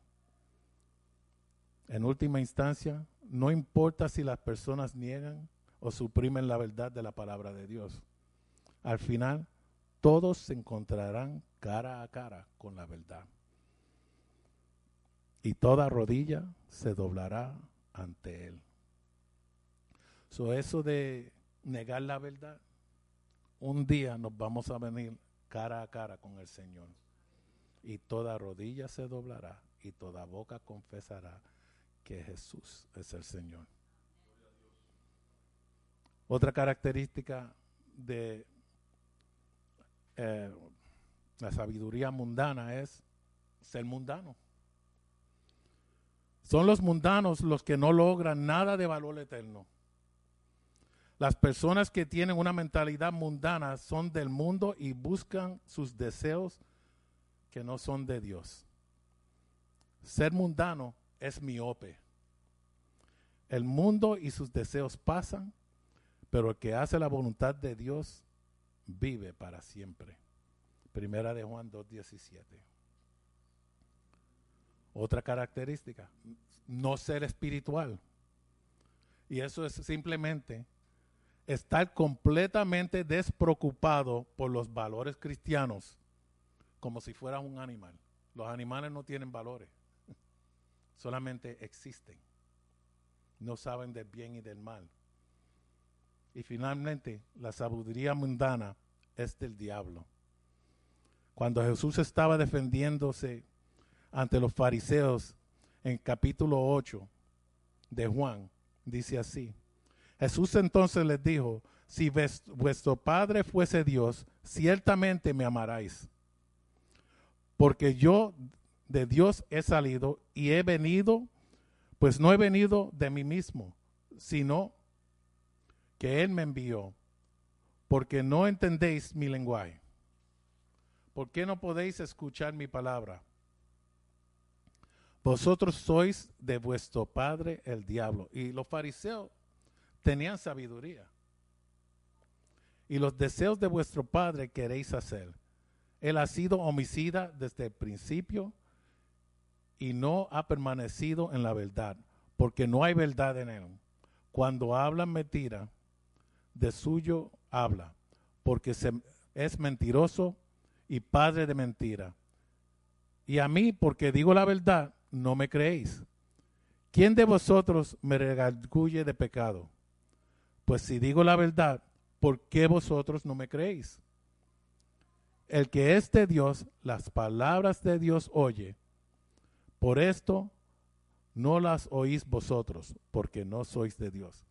En última instancia, no importa si las personas niegan o suprimen la verdad de la palabra de Dios. Al final, todos se encontrarán cara a cara con la verdad. Y toda rodilla se doblará ante Él. So, eso de negar la verdad, un día nos vamos a venir cara a cara con el Señor. Y toda rodilla se doblará y toda boca confesará que Jesús es el Señor. Otra característica de eh, la sabiduría mundana es ser mundano. Son los mundanos los que no logran nada de valor eterno. Las personas que tienen una mentalidad mundana son del mundo y buscan sus deseos que no son de Dios. Ser mundano es miope. El mundo y sus deseos pasan, pero el que hace la voluntad de Dios vive para siempre. Primera de Juan 2.17. Otra característica, no ser espiritual. Y eso es simplemente estar completamente despreocupado por los valores cristianos, como si fuera un animal. Los animales no tienen valores, [laughs] solamente existen. No saben del bien y del mal. Y finalmente, la sabiduría mundana es del diablo. Cuando Jesús estaba defendiéndose ante los fariseos en capítulo 8 de Juan, dice así. Jesús entonces les dijo, si vuestro Padre fuese Dios, ciertamente me amaráis. Porque yo de Dios he salido y he venido, pues no he venido de mí mismo, sino que Él me envió. porque no entendéis mi lenguaje. ¿Por qué no podéis escuchar mi palabra? Vosotros sois de vuestro padre el diablo. Y los fariseos tenían sabiduría. Y los deseos de vuestro padre queréis hacer. Él ha sido homicida desde el principio y no ha permanecido en la verdad, porque no hay verdad en él. Cuando habla mentira, de suyo habla, porque se, es mentiroso y padre de mentira. Y a mí, porque digo la verdad, no me creéis. ¿Quién de vosotros me redarguye de pecado? Pues si digo la verdad, ¿por qué vosotros no me creéis? El que es de Dios, las palabras de Dios oye. Por esto no las oís vosotros, porque no sois de Dios.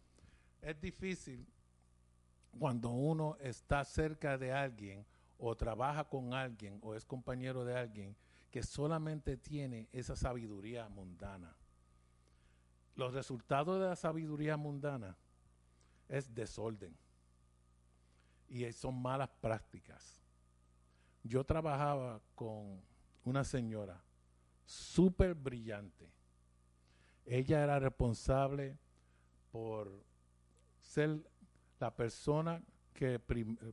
Es difícil cuando uno está cerca de alguien o trabaja con alguien o es compañero de alguien que solamente tiene esa sabiduría mundana. Los resultados de la sabiduría mundana es desorden y son malas prácticas. Yo trabajaba con una señora súper brillante. Ella era responsable por ser la persona que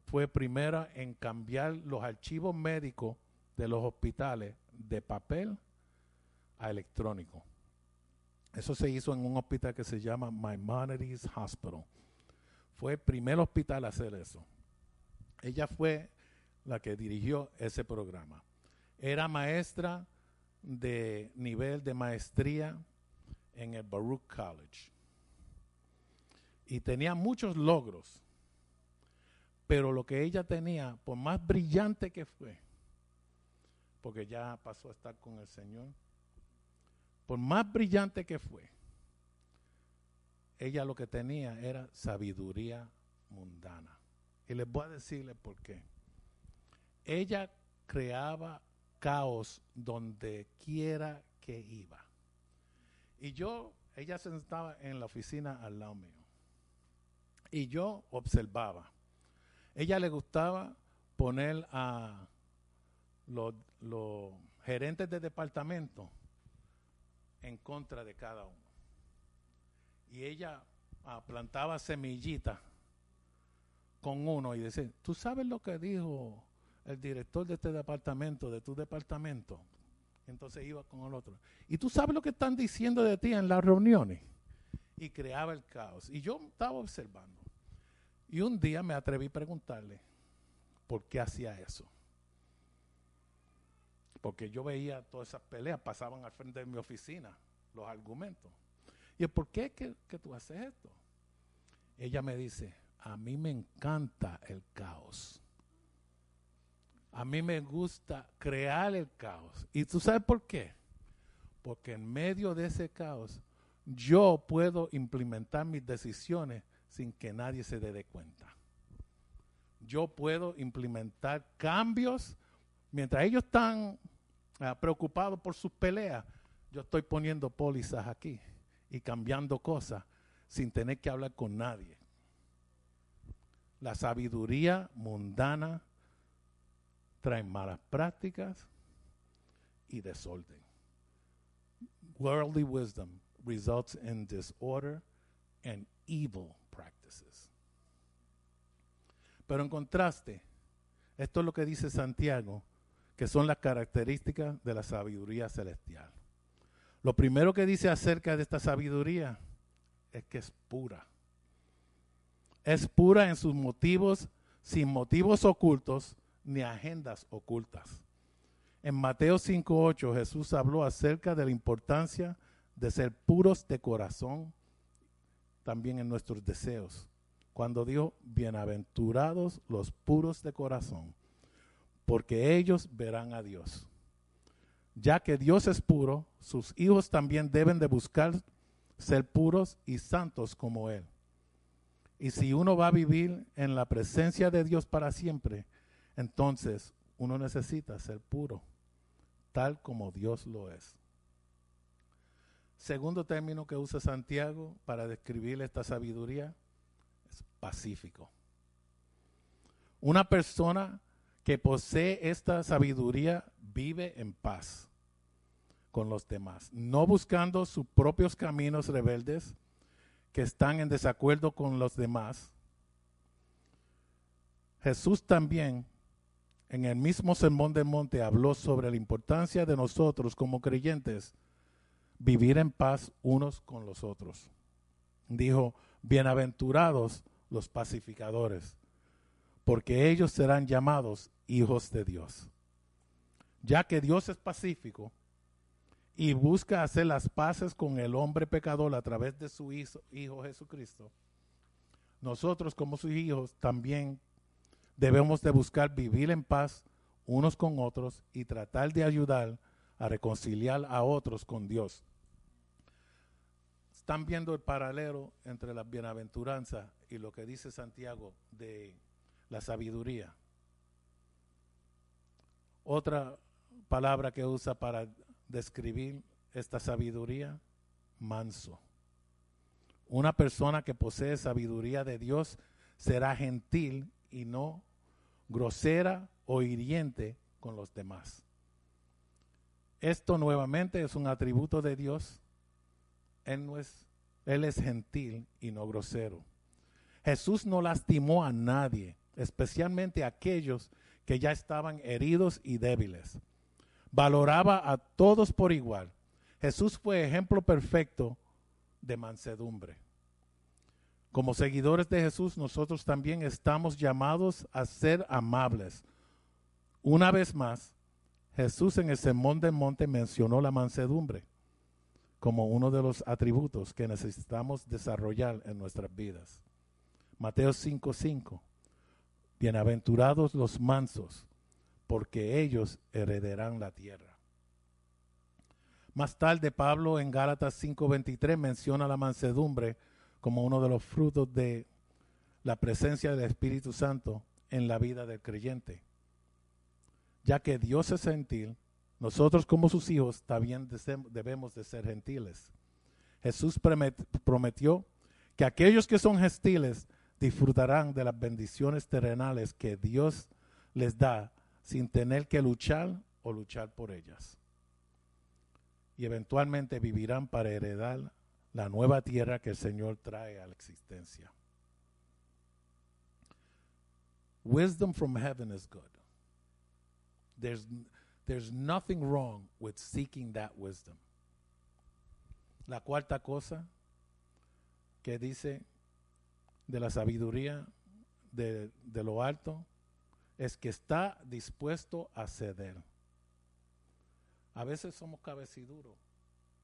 fue primera en cambiar los archivos médicos de los hospitales de papel a electrónico. Eso se hizo en un hospital que se llama Maimonides Hospital. Fue el primer hospital a hacer eso. Ella fue la que dirigió ese programa. Era maestra de nivel de maestría en el Baruch College. Y tenía muchos logros. Pero lo que ella tenía, por más brillante que fue, porque ya pasó a estar con el Señor, por más brillante que fue, ella lo que tenía era sabiduría mundana. Y les voy a decirle por qué. Ella creaba caos donde quiera que iba. Y yo, ella se sentaba en la oficina al lado mío. Y yo observaba. Ella le gustaba poner a los, gerentes de departamento en contra de cada uno. Y ella ah, plantaba semillitas con uno y decía, ¿tú sabes lo que dijo el director de este departamento, de tu departamento. Entonces iba con el otro. Y tú sabes lo que están diciendo de ti en las reuniones. Y creaba el caos. Y yo estaba observando. Y un día me atreví a preguntarle por qué hacía eso. Porque yo veía todas esas peleas, pasaban al frente de mi oficina, los argumentos. Y ¿por qué que, que tú haces esto? Ella me dice, a mí me encanta el caos. A mí me gusta crear el caos. ¿Y tú sabes por qué? Porque en medio de ese caos yo puedo implementar mis decisiones sin que nadie se dé cuenta. Yo puedo implementar cambios mientras ellos están ah, preocupados por sus peleas. Yo estoy poniendo pólizas aquí y cambiando cosas sin tener que hablar con nadie. La sabiduría mundana traen malas prácticas y desorden. Worldly wisdom results in disorder and evil. Pero en contraste, esto es lo que dice Santiago, que son las características de la sabiduría celestial. Lo primero que dice acerca de esta sabiduría es que es pura. Es pura en sus motivos, sin motivos ocultos, ni agendas ocultas. En Mateo 5.8 Jesús habló acerca de la importancia de ser puros de corazón, también en nuestros deseos. Cuando dijo, bienaventurados los puros de corazón, porque ellos verán a Dios. Ya que Dios es puro, sus hijos también deben de buscar ser puros y santos como Él. Y si uno va a vivir en la presencia de Dios para siempre, entonces uno necesita ser puro, tal como Dios lo es. Segundo término que usa Santiago para describir esta sabiduría pacífico. Una persona que posee esta sabiduría vive en paz con los demás, no buscando sus propios caminos rebeldes que están en desacuerdo con los demás. Jesús también en el mismo Sermón del Monte habló sobre la importancia de nosotros como creyentes vivir en paz unos con los otros. Dijo, bienaventurados los pacificadores, porque ellos serán llamados hijos de Dios. Ya que Dios es pacífico y busca hacer las paces con el hombre pecador a través de su hijo, Jesucristo, nosotros como sus hijos también debemos de buscar vivir en paz unos con otros y tratar de ayudar a reconciliar a otros con Dios. Están viendo el paralelo entre la bienaventuranza y lo que dice Santiago de la sabiduría. Otra palabra que usa para describir esta sabiduría, manso. Una persona que posee sabiduría de Dios será gentil y no grosera o hiriente con los demás. Esto nuevamente es un atributo de Dios. Él, no es, él es gentil y no grosero. Jesús no lastimó a nadie, especialmente a aquellos que ya estaban heridos y débiles. Valoraba a todos por igual. Jesús fue ejemplo perfecto de mansedumbre. Como seguidores de Jesús, nosotros también estamos llamados a ser amables. Una vez más, Jesús en el Sermón del Monte mencionó la mansedumbre como uno de los atributos que necesitamos desarrollar en nuestras vidas. Mateo 5:5. Bienaventurados los mansos, porque ellos heredarán la tierra. Más tarde, Pablo en Gálatas 5:23 menciona la mansedumbre como uno de los frutos de la presencia del Espíritu Santo en la vida del creyente. Ya que Dios es gentil, nosotros como sus hijos también debemos de ser gentiles. Jesús prometió que aquellos que son gentiles disfrutarán de las bendiciones terrenales que Dios les da sin tener que luchar o luchar por ellas. Y eventualmente vivirán para heredar la nueva tierra que el Señor trae a la existencia. Wisdom from heaven is good. There's, there's nothing wrong with seeking that wisdom. La cuarta cosa que dice de la sabiduría de, de lo alto es que está dispuesto a ceder. A veces somos cabeciduros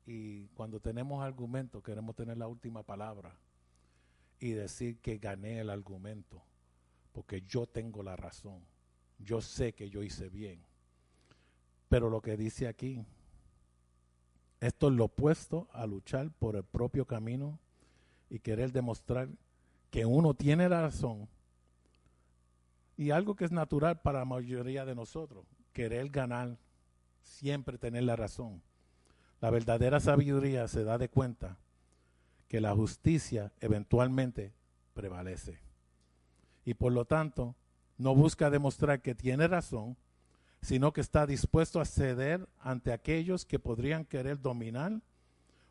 y cuando tenemos argumento queremos tener la última palabra y decir que gané el argumento, porque yo tengo la razón, yo sé que yo hice bien. Pero lo que dice aquí, esto es lo opuesto a luchar por el propio camino y querer demostrar que uno tiene la razón. Y algo que es natural para la mayoría de nosotros, querer ganar, siempre tener la razón. La verdadera sabiduría se da de cuenta que la justicia eventualmente prevalece. Y por lo tanto, no busca demostrar que tiene razón, sino que está dispuesto a ceder ante aquellos que podrían querer dominar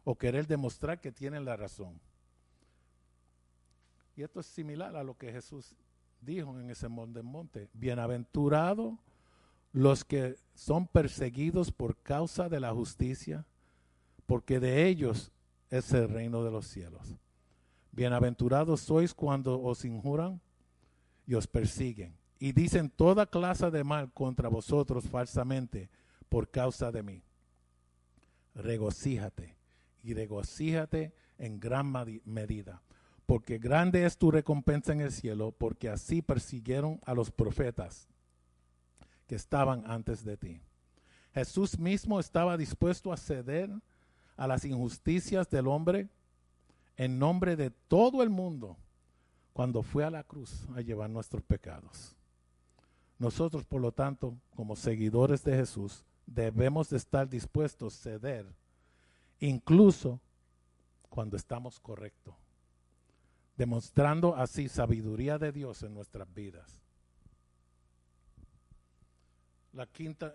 o querer demostrar que tienen la razón. Y esto es similar a lo que Jesús dijo en ese monte monte. Bienaventurado los que son perseguidos por causa de la justicia, porque de ellos es el reino de los cielos. Bienaventurados sois cuando os injuran y os persiguen y dicen toda clase de mal contra vosotros falsamente por causa de mí. Regocíjate y regocíjate en gran medida, porque grande es tu recompensa en el cielo, porque así persiguieron a los profetas que estaban antes de ti. Jesús mismo estaba dispuesto a ceder a las injusticias del hombre en nombre de todo el mundo cuando fue a la cruz a llevar nuestros pecados. Nosotros, por lo tanto, como seguidores de Jesús, debemos de estar dispuestos a ceder, incluso cuando estamos correctos, demostrando así sabiduría de Dios en nuestras vidas.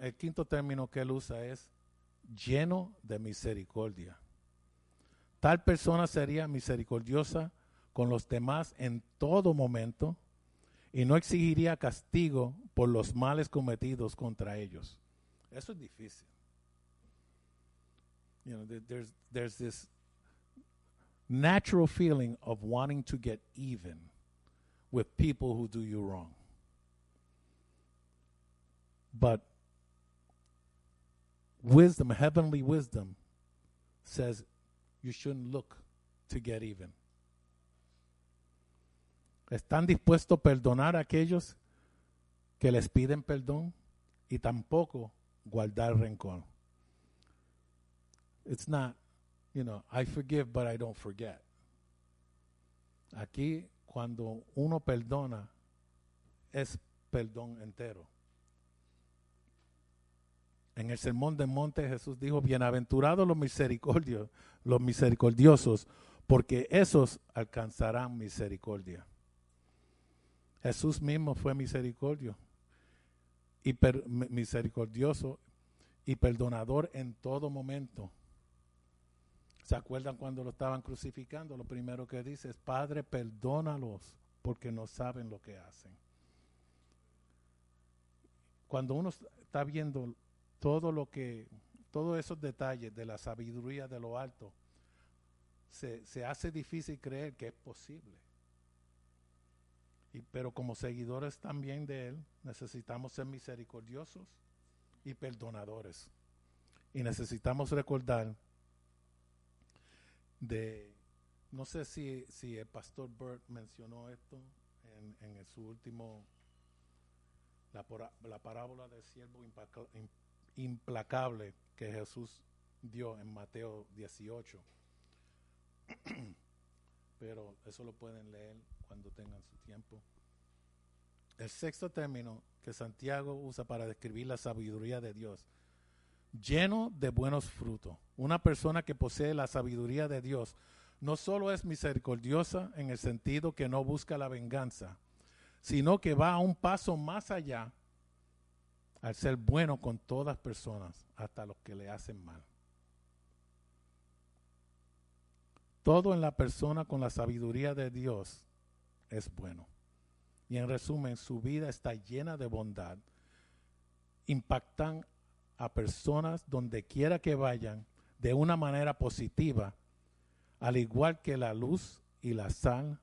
el quinto término que él usa es lleno de misericordia. Tal persona sería misericordiosa con los demás en todo momento y no exigiría castigo por los males cometidos contra ellos. Eso es difícil. You know, there- there's, there's this natural feeling of wanting to get even with people who do you wrong. But wisdom, heavenly wisdom, says you shouldn't look to get even. Están dispuestos a perdonar a aquellos que les piden perdón y tampoco guardar rencor. It's not, you know, I forgive but I don't forget. Aquí cuando uno perdona es perdón entero. En el sermón del monte Jesús dijo, bienaventurados los los misericordiosos, porque esos alcanzarán misericordia. Jesús mismo fue misericordio y per- mi- misericordioso y perdonador en todo momento. ¿Se acuerdan cuando lo estaban crucificando? Lo primero que dice es, Padre, perdónalos porque no saben lo que hacen. Cuando uno está viendo todo lo que, todos esos detalles de la sabiduría de lo alto, se, se hace difícil creer que es posible. Y, pero como seguidores también de Él, necesitamos ser misericordiosos y perdonadores. Y necesitamos recordar de, no sé si, si el pastor Burt mencionó esto en, en su último, la, la parábola del siervo implacable que Jesús dio en Mateo 18. [clears throat] Pero eso lo pueden leer cuando tengan su tiempo. El sexto término que Santiago usa para describir la sabiduría de Dios, lleno de buenos frutos. Una persona que posee la sabiduría de Dios no solo es misericordiosa en el sentido que no busca la venganza, sino que va a un paso más allá al ser bueno con todas personas, hasta los que le hacen mal. Todo en la persona con la sabiduría de Dios es bueno. Y en resumen, su vida está llena de bondad. Impactan a personas donde quiera que vayan de una manera positiva, al igual que la luz y la sal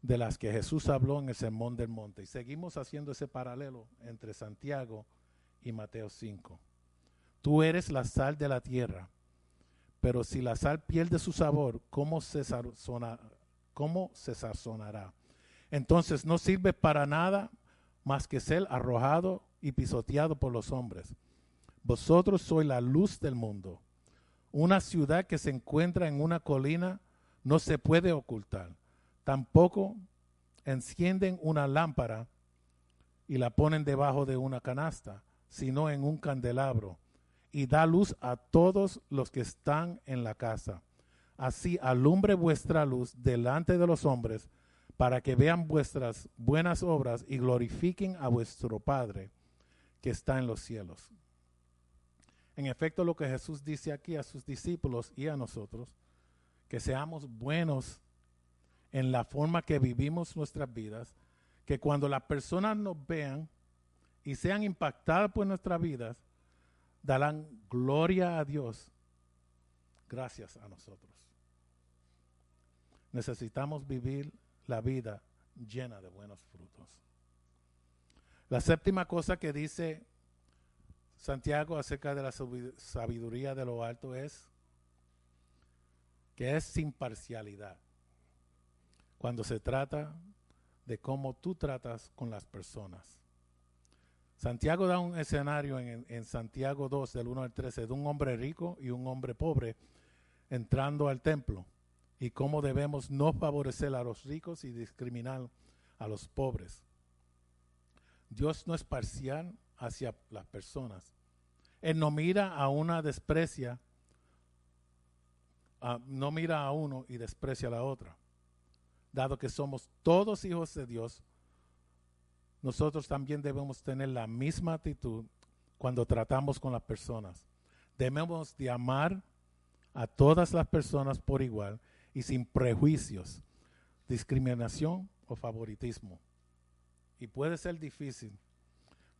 de las que Jesús habló en el Sermón del Monte. Y seguimos haciendo ese paralelo entre Santiago y Mateo 5. Tú eres la sal de la tierra, pero si la sal pierde su sabor, ¿cómo se, cómo se sazonará? Entonces no sirve para nada más que ser arrojado y pisoteado por los hombres. Vosotros sois la luz del mundo. Una ciudad que se encuentra en una colina no se puede ocultar. Tampoco encienden una lámpara y la ponen debajo de una canasta, sino en un candelabro, y da luz a todos los que están en la casa. Así alumbre vuestra luz delante de los hombres, para que vean vuestras buenas obras y glorifiquen a vuestro Padre que está en los cielos. En efecto, lo que Jesús dice aquí a sus discípulos y a nosotros, que seamos buenos en la forma que vivimos nuestras vidas, que cuando las personas nos vean y sean impactadas por nuestras vidas, darán gloria a Dios gracias a nosotros. Necesitamos vivir la vida llena de buenos frutos. La séptima cosa que dice Santiago acerca de la sabi- sabiduría de lo alto es que es sin parcialidad. Cuando se trata de cómo tú tratas con las personas. Santiago da un escenario en, en Santiago 2, del 1 al 13, de un hombre rico y un hombre pobre entrando al templo y cómo debemos no favorecer a los ricos y discriminar a los pobres. Dios no es parcial hacia las personas. Él no mira a una desprecia, no mira a uno y desprecia a la otra. Dado que somos todos hijos de Dios, nosotros también debemos tener la misma actitud cuando tratamos con las personas. Debemos de amar a todas las personas por igual y sin prejuicios, discriminación o favoritismo. Y puede ser difícil,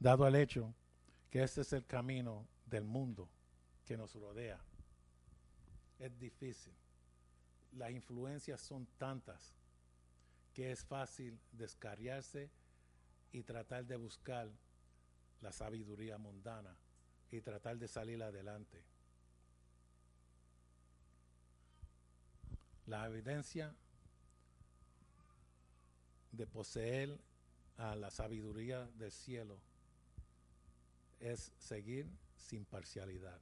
dado el hecho que este es el camino del mundo que nos rodea. Es difícil. Las influencias son tantas que es fácil descarriarse y tratar de buscar la sabiduría mundana y tratar de salir adelante. La evidencia de poseer a la sabiduría del cielo es seguir sin parcialidad.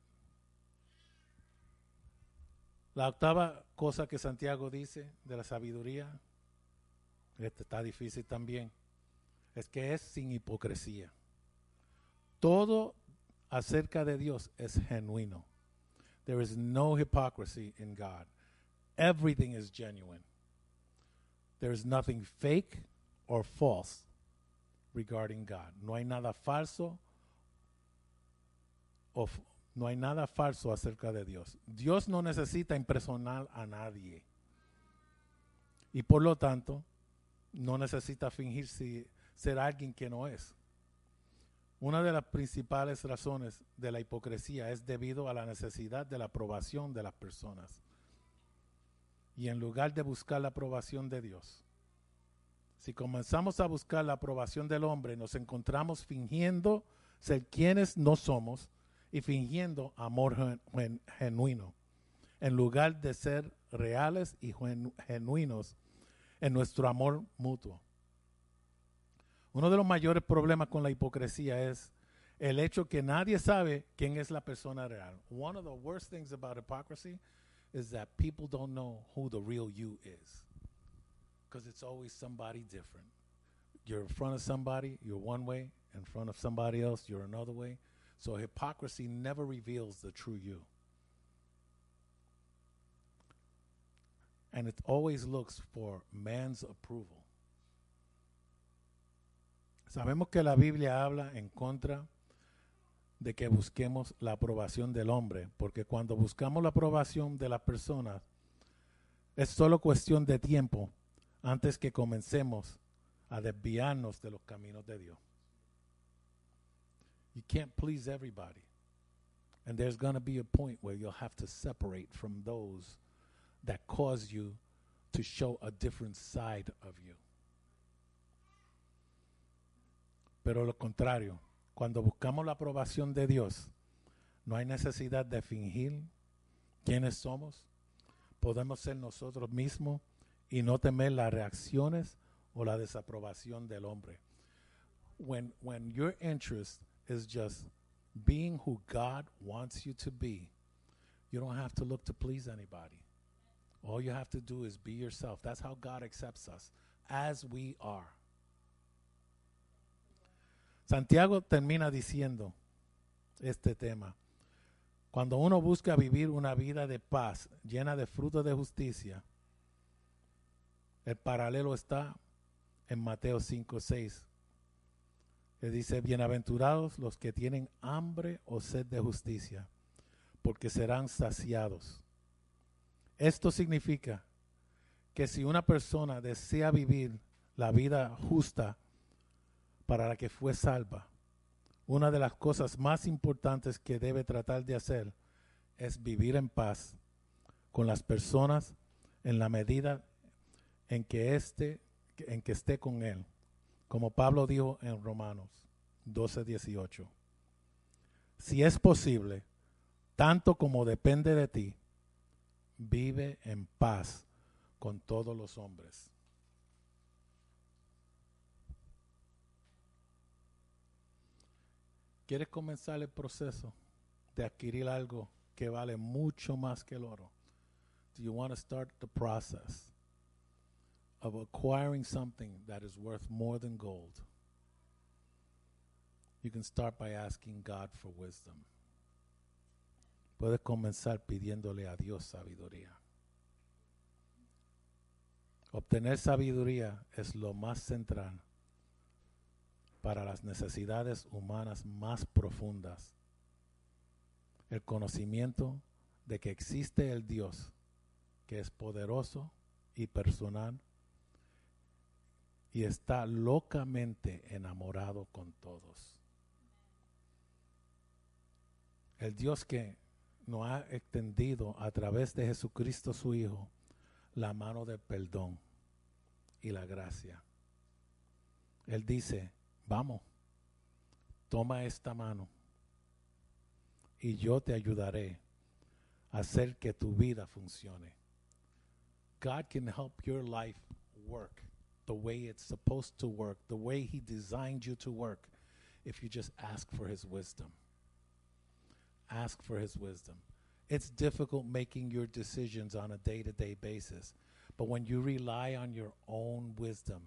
La octava cosa que Santiago dice de la sabiduría, este está difícil también, es que es sin hipocresía. Todo acerca de Dios es genuino. There is no hypocrisy in God. Everything is genuine. There is nothing fake or false regarding God. No hay nada falso o no hay nada falso acerca de Dios. Dios no necesita impresionar a nadie. Y por lo tanto, no necesita fingir si- ser alguien que no es. Una de las principales razones de la hipocresía es debido a la necesidad de la aprobación de las personas. Y en lugar de buscar la aprobación de Dios, si comenzamos a buscar la aprobación del hombre, nos encontramos fingiendo ser quienes no somos y fingiendo amor gen- gen- genuino, en lugar de ser reales y genu- genuinos en nuestro amor mutuo. Uno de los mayores problemas con la hipocresía es el hecho que nadie sabe quién es la persona real. One of the worst things about hypocrisy is that people don't know who the real you is. Because it's always somebody different. You're in front of somebody, you're one way. In front of somebody else, you're another way. So hypocrisy never reveals the true you. And it always looks for man's approval. Sabemos que la Biblia habla en contra de que busquemos la aprobación del hombre, porque cuando buscamos la aprobación de las personas, es solo cuestión de tiempo antes que comencemos a desviarnos de los caminos de Dios. You can't please everybody. And there's going to be a point where you'll have to separate from those that cause you to show a different side of you. Pero lo contrario, cuando buscamos la aprobación de Dios, no hay necesidad de fingir quiénes somos. Podemos ser nosotros mismos y no temer las reacciones o la desaprobación del hombre. When, when your interest is just being who God wants you to be, you don't have to look to please anybody. All you have to do is be yourself. That's how God accepts us, as we are. Santiago termina diciendo este tema. Cuando uno busca vivir una vida de paz, llena de frutos de justicia, el paralelo está en Mateo 5, 6, que dice, bienaventurados los que tienen hambre o sed de justicia, porque serán saciados. Esto significa que si una persona desea vivir la vida justa para la que fue salva, una de las cosas más importantes que debe tratar de hacer es vivir en paz con las personas en la medida en que esté, en que esté con él, como Pablo dijo en Romanos 12, 18. Si es posible, tanto como depende de ti, vive en paz con todos los hombres. ¿Quieres comenzar el proceso de adquirir algo que vale mucho más que el oro? Do you want to start the process of acquiring something that is worth more than gold? You can start by asking God for wisdom. Puedes comenzar pidiéndole a Dios sabiduría. Obtener sabiduría es lo más central para las necesidades humanas más profundas. El conocimiento de que existe el Dios que es poderoso y personal y está locamente enamorado con todos. El Dios que nos ha extendido a través de Jesucristo su Hijo la mano del perdón y la gracia. Él dice, vamos, toma esta mano y yo te ayudaré a hacer que tu vida funcione. God can help your life work the way it's supposed to work, the way He designed you to work, if you just ask for His wisdom. Ask for His wisdom. It's difficult making your decisions on a day to day basis, but when you rely on your own wisdom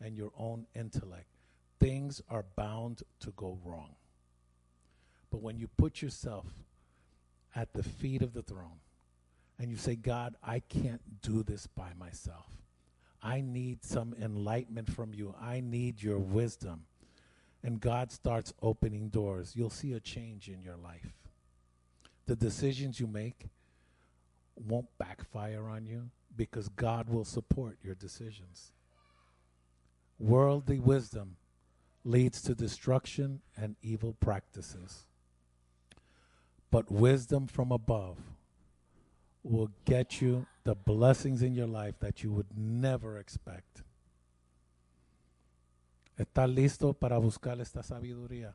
and your own intellect, things are bound to go wrong. But when you put yourself at the feet of the throne and you say, God, I can't do this by myself. I need some enlightenment from you. I need your wisdom. And God starts opening doors. You'll see a change in your life. The decisions you make won't backfire on you because God will support your decisions. Worldly wisdom leads to destruction and evil practices. But wisdom from above will get you the blessings in your life that you would never expect. ¿Estás listo para buscar esta sabiduría?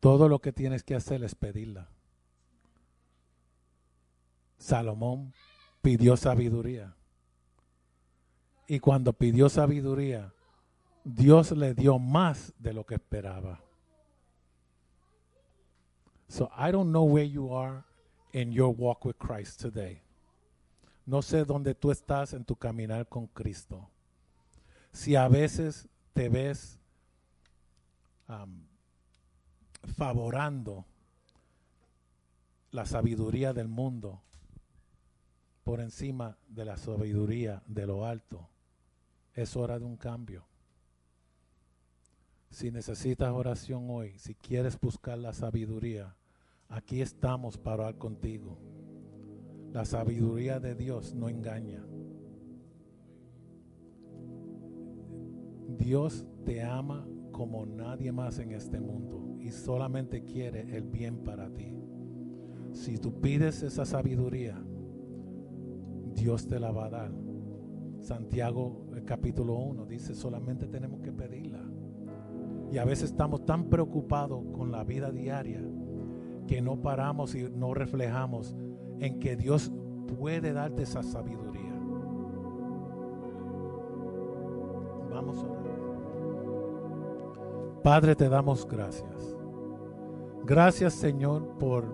Todo lo que tienes que hacer es pedirla. Salomón pidió sabiduría. Y cuando pidió sabiduría, Dios le dio más de lo que esperaba. So I don't know where you are in your walk with Christ today. No sé dónde tú estás en tu caminar con Cristo. Si a veces te ves um, favorando la sabiduría del mundo por encima de la sabiduría de lo alto, es hora de un cambio. Si necesitas oración hoy, si quieres buscar la sabiduría, aquí estamos para orar contigo. La sabiduría de Dios no engaña. Dios te ama como nadie más en este mundo y solamente quiere el bien para ti. Si tú pides esa sabiduría, Dios te la va a dar. Santiago el capítulo 1 dice, solamente tenemos que pedirla. Y a veces estamos tan preocupados con la vida diaria que no paramos y no reflejamos en que Dios puede darte esa sabiduría. Vamos a orar. Padre, te damos gracias. Gracias Señor por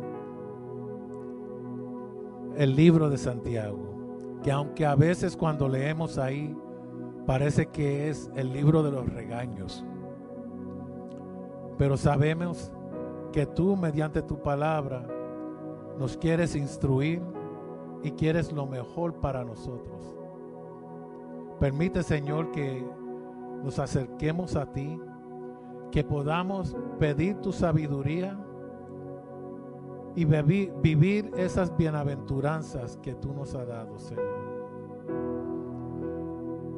el libro de Santiago, que aunque a veces cuando leemos ahí parece que es el libro de los regaños, pero sabemos que tú mediante tu palabra nos quieres instruir y quieres lo mejor para nosotros. Permite, Señor, que nos acerquemos a ti, que podamos pedir tu sabiduría y vivir esas bienaventuranzas que tú nos has dado, Señor.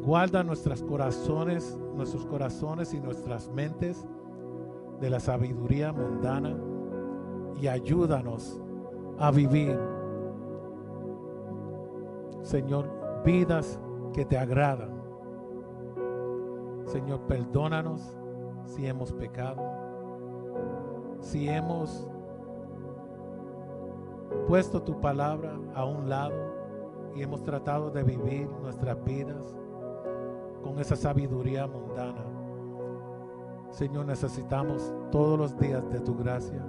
Guarda nuestros corazones, nuestros corazones y nuestras mentes de la sabiduría mundana y ayúdanos a vivir, Señor, vidas que te agradan. Señor, perdónanos si hemos pecado, si hemos puesto tu palabra a un lado y hemos tratado de vivir nuestras vidas con esa sabiduría mundana. Señor, necesitamos todos los días de tu gracia.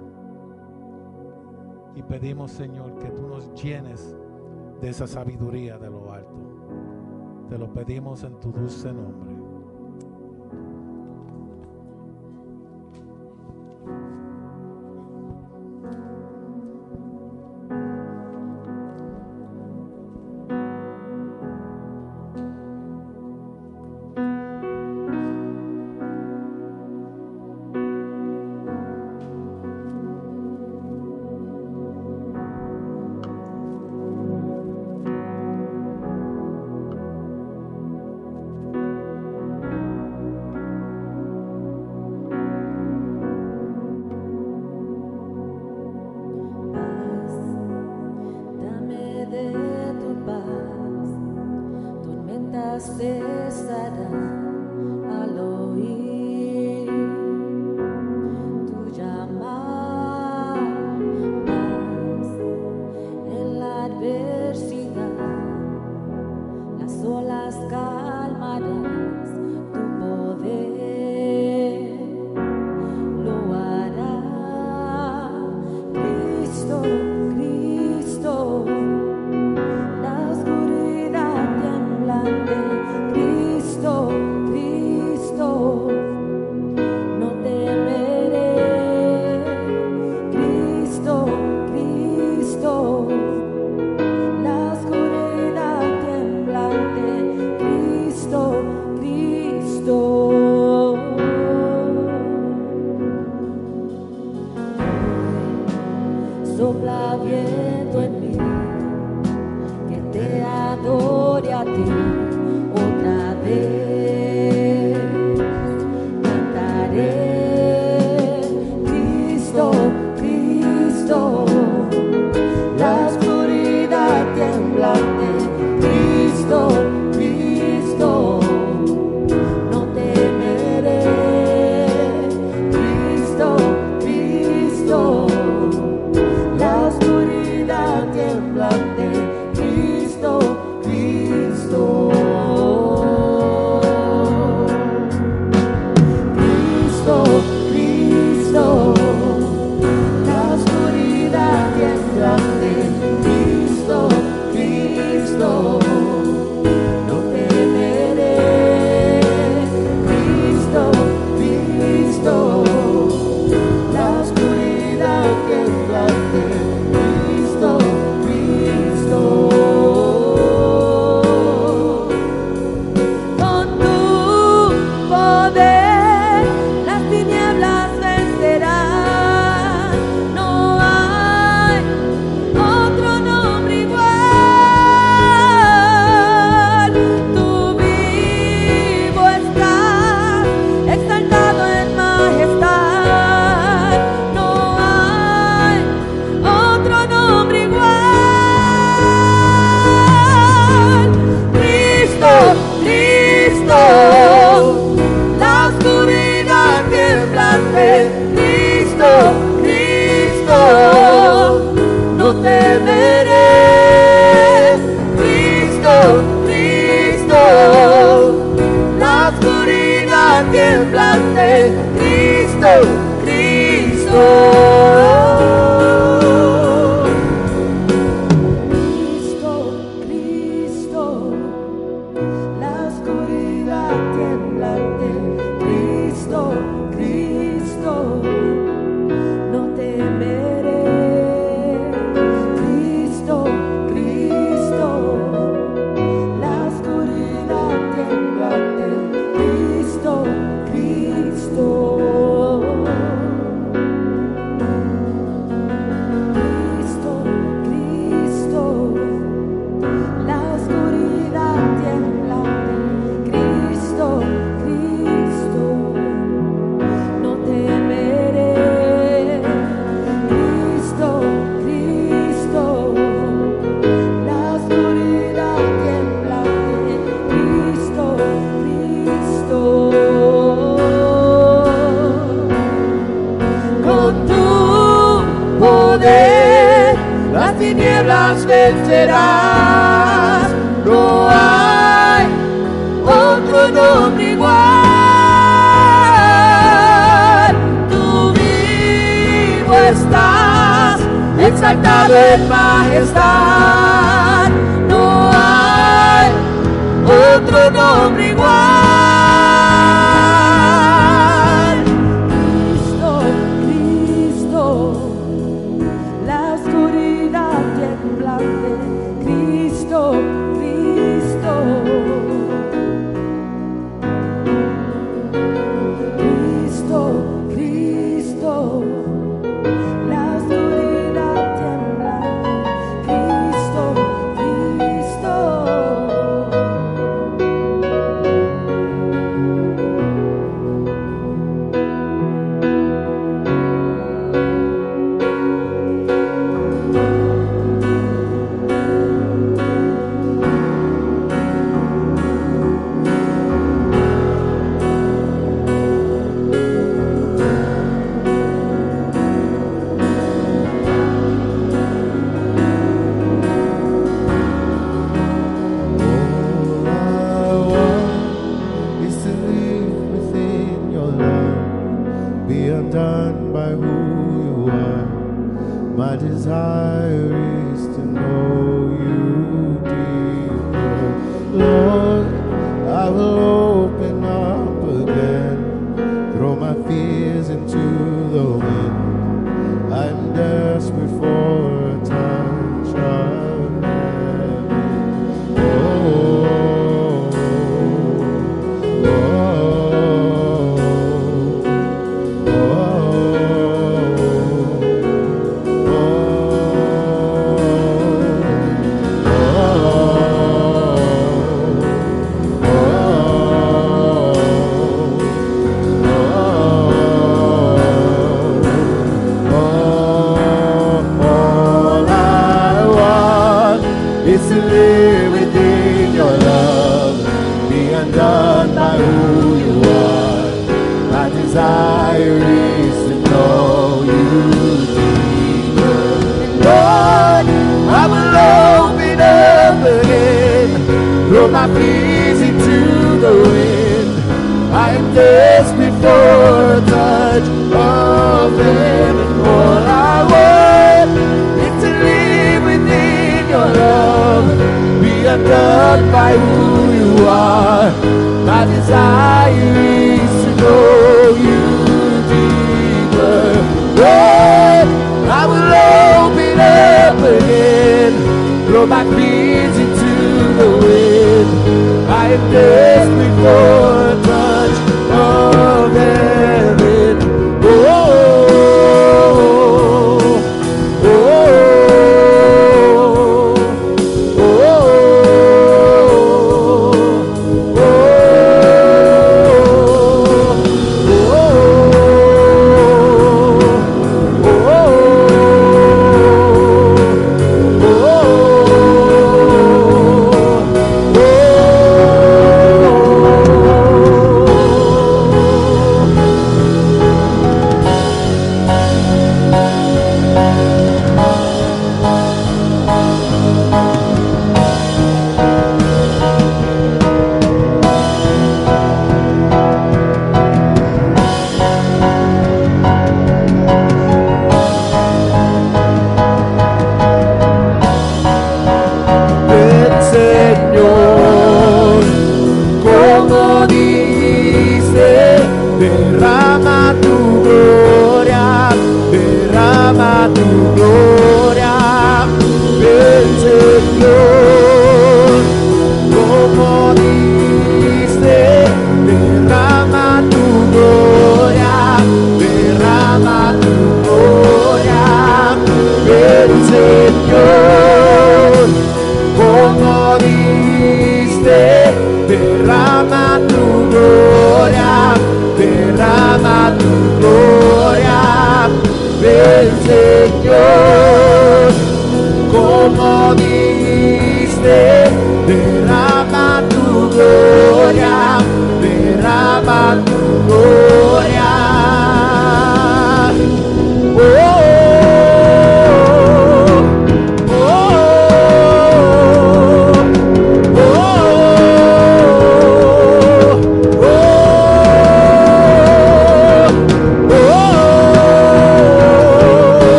Y pedimos, Señor, que tú nos llenes de esa sabiduría de lo alto. Te lo pedimos en tu dulce nombre.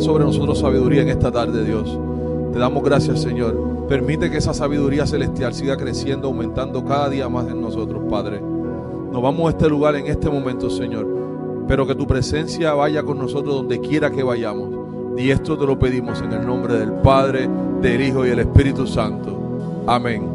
Sobre nosotros sabiduría en esta tarde, Dios. Te damos gracias, Señor. Permite que esa sabiduría celestial siga creciendo, aumentando cada día más en nosotros, Padre. Nos vamos a este lugar en este momento, Señor. Pero que tu presencia vaya con nosotros donde quiera que vayamos. Y esto te lo pedimos en el nombre del Padre, del Hijo y del Espíritu Santo. Amén.